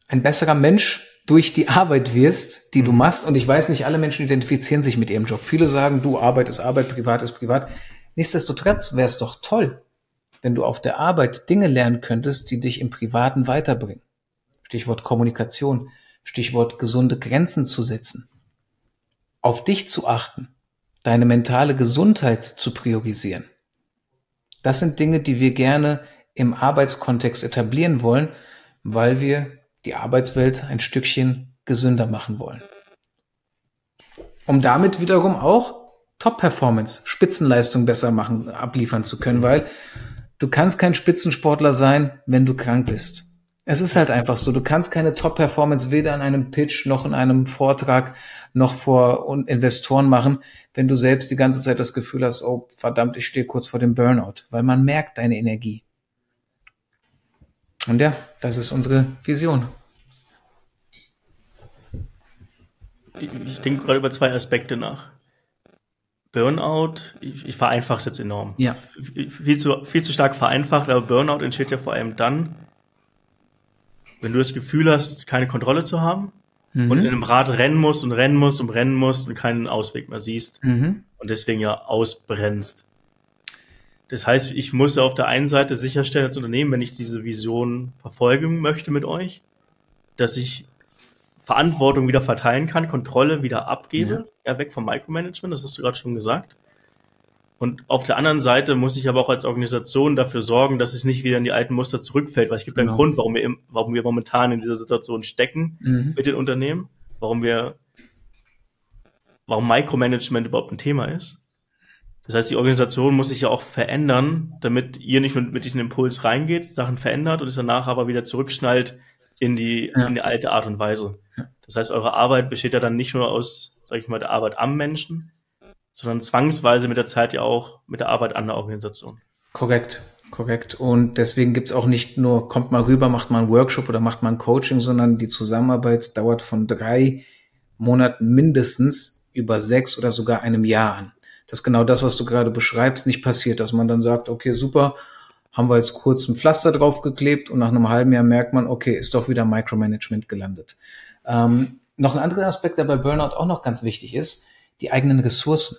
ein besserer Mensch durch die Arbeit wirst, die du mhm. machst. Und ich weiß nicht, alle Menschen identifizieren sich mit ihrem Job. Viele sagen, du, Arbeit ist Arbeit, Privat ist Privat. Nichtsdestotrotz wäre es doch toll, wenn du auf der Arbeit Dinge lernen könntest, die dich im Privaten weiterbringen. Stichwort Kommunikation, Stichwort gesunde Grenzen zu setzen, auf dich zu achten, deine mentale Gesundheit zu priorisieren. Das sind Dinge, die wir gerne im Arbeitskontext etablieren wollen, weil wir die Arbeitswelt ein Stückchen gesünder machen wollen. Um damit wiederum auch Top-Performance, Spitzenleistung besser machen, abliefern zu können, weil du kannst kein Spitzensportler sein, wenn du krank bist. Es ist halt einfach so, du kannst keine Top-Performance weder in einem Pitch noch in einem Vortrag noch vor Investoren machen, wenn du selbst die ganze Zeit das Gefühl hast, oh verdammt, ich stehe kurz vor dem Burnout, weil man merkt deine Energie. Und ja, das ist unsere Vision. Ich, denke gerade über zwei Aspekte nach. Burnout, ich, ich vereinfache es jetzt enorm. Ja. Viel zu, viel zu stark vereinfacht, aber Burnout entsteht ja vor allem dann, wenn du das Gefühl hast, keine Kontrolle zu haben mhm. und in einem Rad rennen musst und rennen musst und rennen musst und keinen Ausweg mehr siehst mhm. und deswegen ja ausbrennst. Das heißt, ich muss auf der einen Seite sicherstellen als Unternehmen, wenn ich diese Vision verfolgen möchte mit euch, dass ich Verantwortung wieder verteilen kann, Kontrolle wieder abgebe, ja, ja weg vom Micromanagement, das hast du gerade schon gesagt. Und auf der anderen Seite muss ich aber auch als Organisation dafür sorgen, dass es nicht wieder in die alten Muster zurückfällt, weil es gibt genau. einen Grund, warum wir, im, warum wir momentan in dieser Situation stecken mhm. mit den Unternehmen, warum wir, warum Micromanagement überhaupt ein Thema ist. Das heißt, die Organisation muss sich ja auch verändern, damit ihr nicht mit, mit diesem Impuls reingeht, Sachen verändert und es danach aber wieder zurückschnallt in die, ja. in die alte Art und Weise. Das heißt, eure Arbeit besteht ja dann nicht nur aus, sag ich mal, der Arbeit am Menschen, sondern zwangsweise mit der Zeit ja auch mit der Arbeit an der Organisation. Korrekt, korrekt. Und deswegen gibt's auch nicht nur, kommt mal rüber, macht mal einen Workshop oder macht mal ein Coaching, sondern die Zusammenarbeit dauert von drei Monaten mindestens über sechs oder sogar einem Jahr an dass genau das, was du gerade beschreibst, nicht passiert, dass man dann sagt, okay, super, haben wir jetzt kurz ein Pflaster draufgeklebt und nach einem halben Jahr merkt man, okay, ist doch wieder Micromanagement gelandet. Ähm, noch ein anderer Aspekt, der bei Burnout auch noch ganz wichtig ist, die eigenen Ressourcen.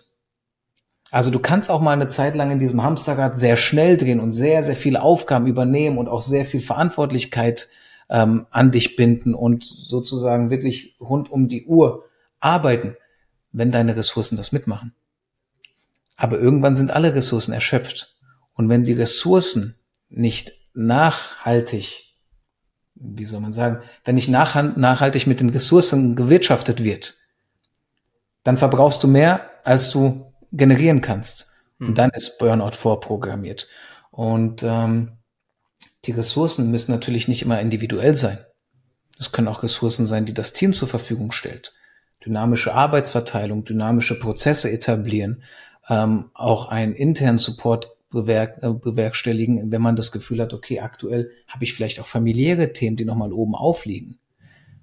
Also du kannst auch mal eine Zeit lang in diesem Hamsterrad sehr schnell drehen und sehr, sehr viele Aufgaben übernehmen und auch sehr viel Verantwortlichkeit ähm, an dich binden und sozusagen wirklich rund um die Uhr arbeiten, wenn deine Ressourcen das mitmachen. Aber irgendwann sind alle Ressourcen erschöpft. Und wenn die Ressourcen nicht nachhaltig, wie soll man sagen, wenn nicht nachhaltig mit den Ressourcen gewirtschaftet wird, dann verbrauchst du mehr, als du generieren kannst. Und hm. dann ist Burnout vorprogrammiert. Und ähm, die Ressourcen müssen natürlich nicht immer individuell sein. Es können auch Ressourcen sein, die das Team zur Verfügung stellt. Dynamische Arbeitsverteilung, dynamische Prozesse etablieren, ähm, auch einen internen Support bewerk äh, bewerkstelligen, wenn man das Gefühl hat, okay, aktuell habe ich vielleicht auch familiäre Themen, die nochmal oben aufliegen.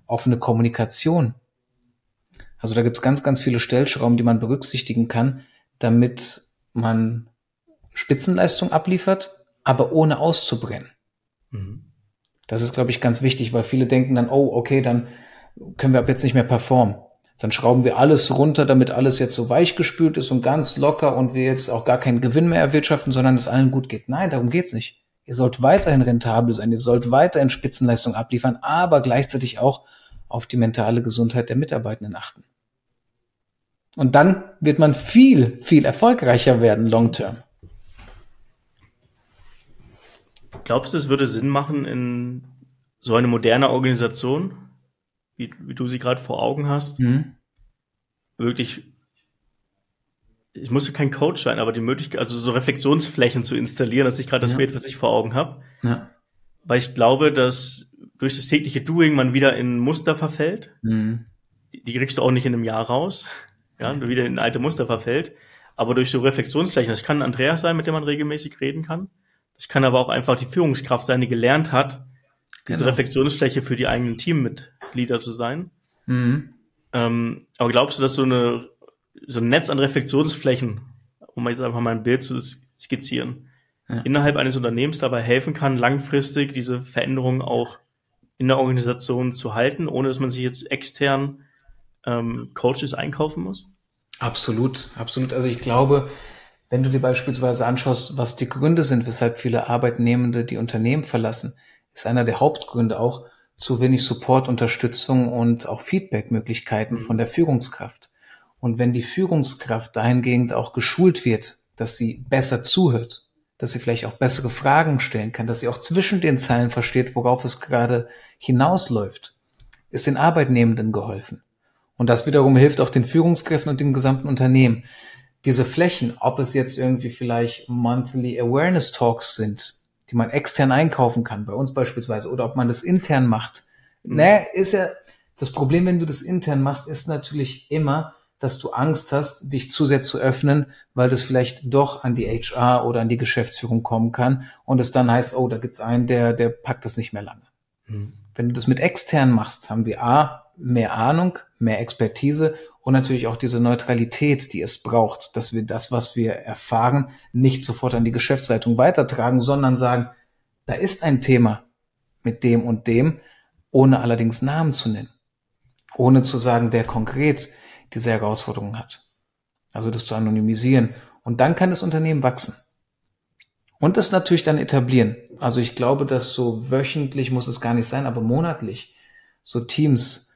Offene Kommunikation. Also da gibt es ganz, ganz viele Stellschrauben, die man berücksichtigen kann, damit man Spitzenleistung abliefert, aber ohne auszubrennen. Mhm. Das ist, glaube ich, ganz wichtig, weil viele denken dann, oh, okay, dann können wir ab jetzt nicht mehr performen. Dann schrauben wir alles runter, damit alles jetzt so weich gespült ist und ganz locker und wir jetzt auch gar keinen Gewinn mehr erwirtschaften, sondern es allen gut geht. Nein, darum geht's nicht. Ihr sollt weiterhin rentabel sein, ihr sollt weiterhin Spitzenleistung abliefern, aber gleichzeitig auch auf die mentale Gesundheit der Mitarbeitenden achten. Und dann wird man viel, viel erfolgreicher werden long term. Glaubst du, es würde Sinn machen, in so eine moderne Organisation, wie, wie du sie gerade vor Augen hast, mhm. wirklich, ich muss ja kein Coach sein, aber die Möglichkeit, also so Reflexionsflächen zu installieren, dass ich gerade das ja. Bild, was ich vor Augen habe. Ja. Weil ich glaube, dass durch das tägliche Doing man wieder in Muster verfällt. Mhm. Die, die, kriegst du auch nicht in einem Jahr raus. Ja, du wieder in alte Muster verfällt. Aber durch so Reflexionsflächen, das kann Andreas sein, mit dem man regelmäßig reden kann. Das kann aber auch einfach die Führungskraft sein, die gelernt hat, diese genau. Reflexionsfläche für die eigenen Teammitglieder zu sein. Mhm. Ähm, aber glaubst du, dass so eine so ein Netz an Reflexionsflächen, um jetzt einfach mal ein Bild zu skizzieren, ja. innerhalb eines Unternehmens dabei helfen kann, langfristig diese Veränderungen auch in der Organisation zu halten, ohne dass man sich jetzt extern ähm, Coaches einkaufen muss? Absolut, absolut. Also ich glaube, wenn du dir beispielsweise anschaust, was die Gründe sind, weshalb viele Arbeitnehmende die Unternehmen verlassen, ist einer der Hauptgründe auch zu wenig Support, Unterstützung und auch Feedback-Möglichkeiten von der Führungskraft. Und wenn die Führungskraft dahingehend auch geschult wird, dass sie besser zuhört, dass sie vielleicht auch bessere Fragen stellen kann, dass sie auch zwischen den Zeilen versteht, worauf es gerade hinausläuft, ist den Arbeitnehmenden geholfen. Und das wiederum hilft auch den Führungskräften und dem gesamten Unternehmen. Diese Flächen, ob es jetzt irgendwie vielleicht Monthly Awareness Talks sind, die man extern einkaufen kann, bei uns beispielsweise, oder ob man das intern macht. Mhm. Naja, ist ja, das Problem, wenn du das intern machst, ist natürlich immer, dass du Angst hast, dich zu sehr zu öffnen, weil das vielleicht doch an die HR oder an die Geschäftsführung kommen kann und es dann heißt, oh, da gibt's einen, der, der packt das nicht mehr lange. Mhm. Wenn du das mit extern machst, haben wir A, mehr Ahnung, mehr Expertise und natürlich auch diese Neutralität, die es braucht, dass wir das, was wir erfahren, nicht sofort an die Geschäftsleitung weitertragen, sondern sagen, da ist ein Thema mit dem und dem, ohne allerdings Namen zu nennen, ohne zu sagen, wer konkret diese Herausforderung hat. Also das zu anonymisieren. Und dann kann das Unternehmen wachsen. Und das natürlich dann etablieren. Also ich glaube, dass so wöchentlich muss es gar nicht sein, aber monatlich so Teams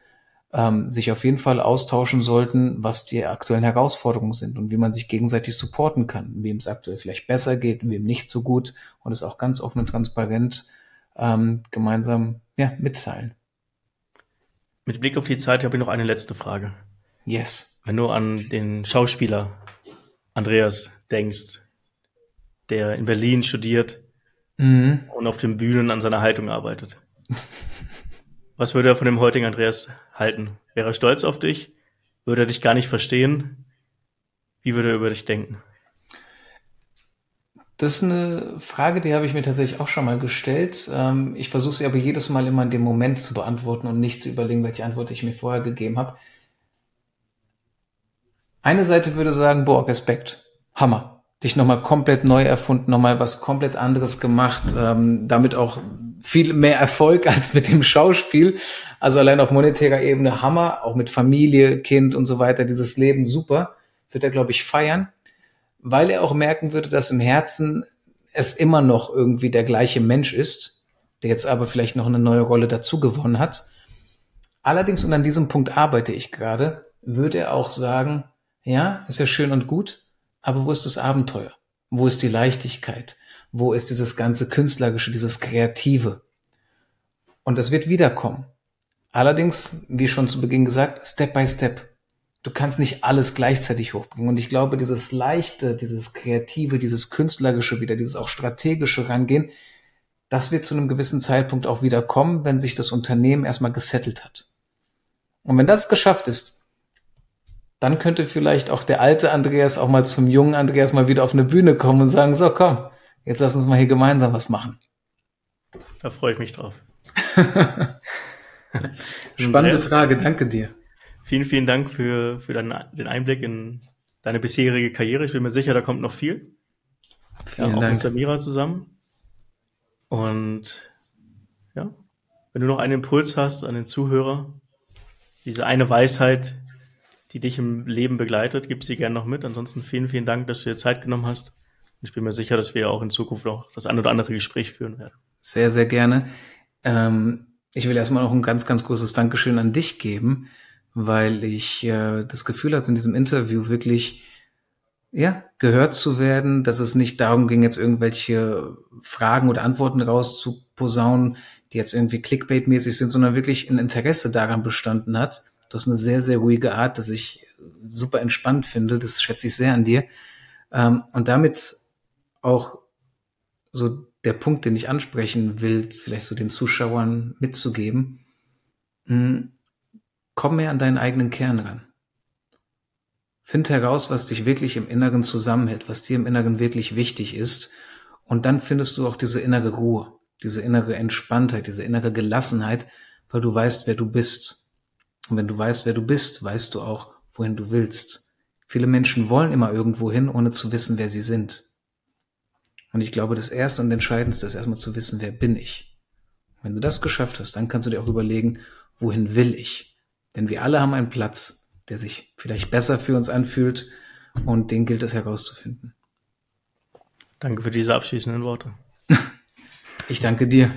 ähm, sich auf jeden Fall austauschen sollten, was die aktuellen Herausforderungen sind und wie man sich gegenseitig supporten kann, wem es aktuell vielleicht besser geht, wem nicht so gut und es auch ganz offen und transparent ähm, gemeinsam ja, mitteilen. Mit Blick auf die Zeit habe ich noch eine letzte Frage. Yes. Wenn du an den Schauspieler Andreas denkst, der in Berlin studiert mhm. und auf den Bühnen an seiner Haltung arbeitet. Was würde er von dem heutigen Andreas halten? Wäre er stolz auf dich? Würde er dich gar nicht verstehen? Wie würde er über dich denken? Das ist eine Frage, die habe ich mir tatsächlich auch schon mal gestellt. Ähm, ich versuche sie aber jedes Mal immer in dem Moment zu beantworten und nicht zu überlegen, welche Antwort ich mir vorher gegeben habe. Eine Seite würde sagen, boah, Respekt, Hammer. Dich nochmal komplett neu erfunden, nochmal was komplett anderes gemacht, ähm, damit auch viel mehr Erfolg als mit dem Schauspiel. Also allein auf monetärer Ebene Hammer, auch mit Familie, Kind und so weiter, dieses Leben super, wird er, glaube ich, feiern, weil er auch merken würde, dass im Herzen es immer noch irgendwie der gleiche Mensch ist, der jetzt aber vielleicht noch eine neue Rolle dazu gewonnen hat. Allerdings, und an diesem Punkt arbeite ich gerade, würde er auch sagen, ja, ist ja schön und gut, aber wo ist das Abenteuer? Wo ist die Leichtigkeit? Wo ist dieses ganze Künstlerische, dieses Kreative? Und das wird wiederkommen. Allerdings, wie schon zu Beginn gesagt, Step by Step. Du kannst nicht alles gleichzeitig hochbringen. Und ich glaube, dieses Leichte, dieses Kreative, dieses Künstlerische wieder, dieses auch strategische Rangehen, das wird zu einem gewissen Zeitpunkt auch wieder kommen, wenn sich das Unternehmen erstmal gesettelt hat. Und wenn das geschafft ist, dann könnte vielleicht auch der alte Andreas auch mal zum jungen Andreas mal wieder auf eine Bühne kommen und sagen, so komm, jetzt lass uns mal hier gemeinsam was machen. Da freue ich mich drauf. Spannende Frage, danke dir. Vielen, vielen Dank für, für deinen, den Einblick in deine bisherige Karriere. Ich bin mir sicher, da kommt noch viel. Vielen ja, auch Dank. mit Samira zusammen. Und ja, wenn du noch einen Impuls hast an den Zuhörer, diese eine Weisheit, die dich im Leben begleitet, gib sie gerne noch mit. Ansonsten vielen, vielen Dank, dass du dir Zeit genommen hast. Ich bin mir sicher, dass wir auch in Zukunft noch das ein oder andere Gespräch führen werden. Sehr, sehr gerne. Ähm, ich will erstmal noch ein ganz, ganz großes Dankeschön an dich geben, weil ich äh, das Gefühl hatte in diesem Interview wirklich ja, gehört zu werden, dass es nicht darum ging, jetzt irgendwelche Fragen oder Antworten rauszuposaunen, die jetzt irgendwie Clickbait-mäßig sind, sondern wirklich ein Interesse daran bestanden hat. Das ist eine sehr, sehr ruhige Art, dass ich super entspannt finde. Das schätze ich sehr an dir. Ähm, und damit auch so der Punkt, den ich ansprechen will, vielleicht so den Zuschauern mitzugeben. Hm, komm mehr an deinen eigenen Kern ran. Find heraus, was dich wirklich im Inneren zusammenhält, was dir im Inneren wirklich wichtig ist. Und dann findest du auch diese innere Ruhe, diese innere Entspanntheit, diese innere Gelassenheit, weil du weißt, wer du bist. Und wenn du weißt, wer du bist, weißt du auch, wohin du willst. Viele Menschen wollen immer irgendwo hin, ohne zu wissen, wer sie sind. Und ich glaube, das Erste und Entscheidendste ist erstmal zu wissen, wer bin ich. Wenn du das geschafft hast, dann kannst du dir auch überlegen, wohin will ich? Denn wir alle haben einen Platz, der sich vielleicht besser für uns anfühlt und den gilt es herauszufinden. Danke für diese abschließenden Worte. Ich danke dir.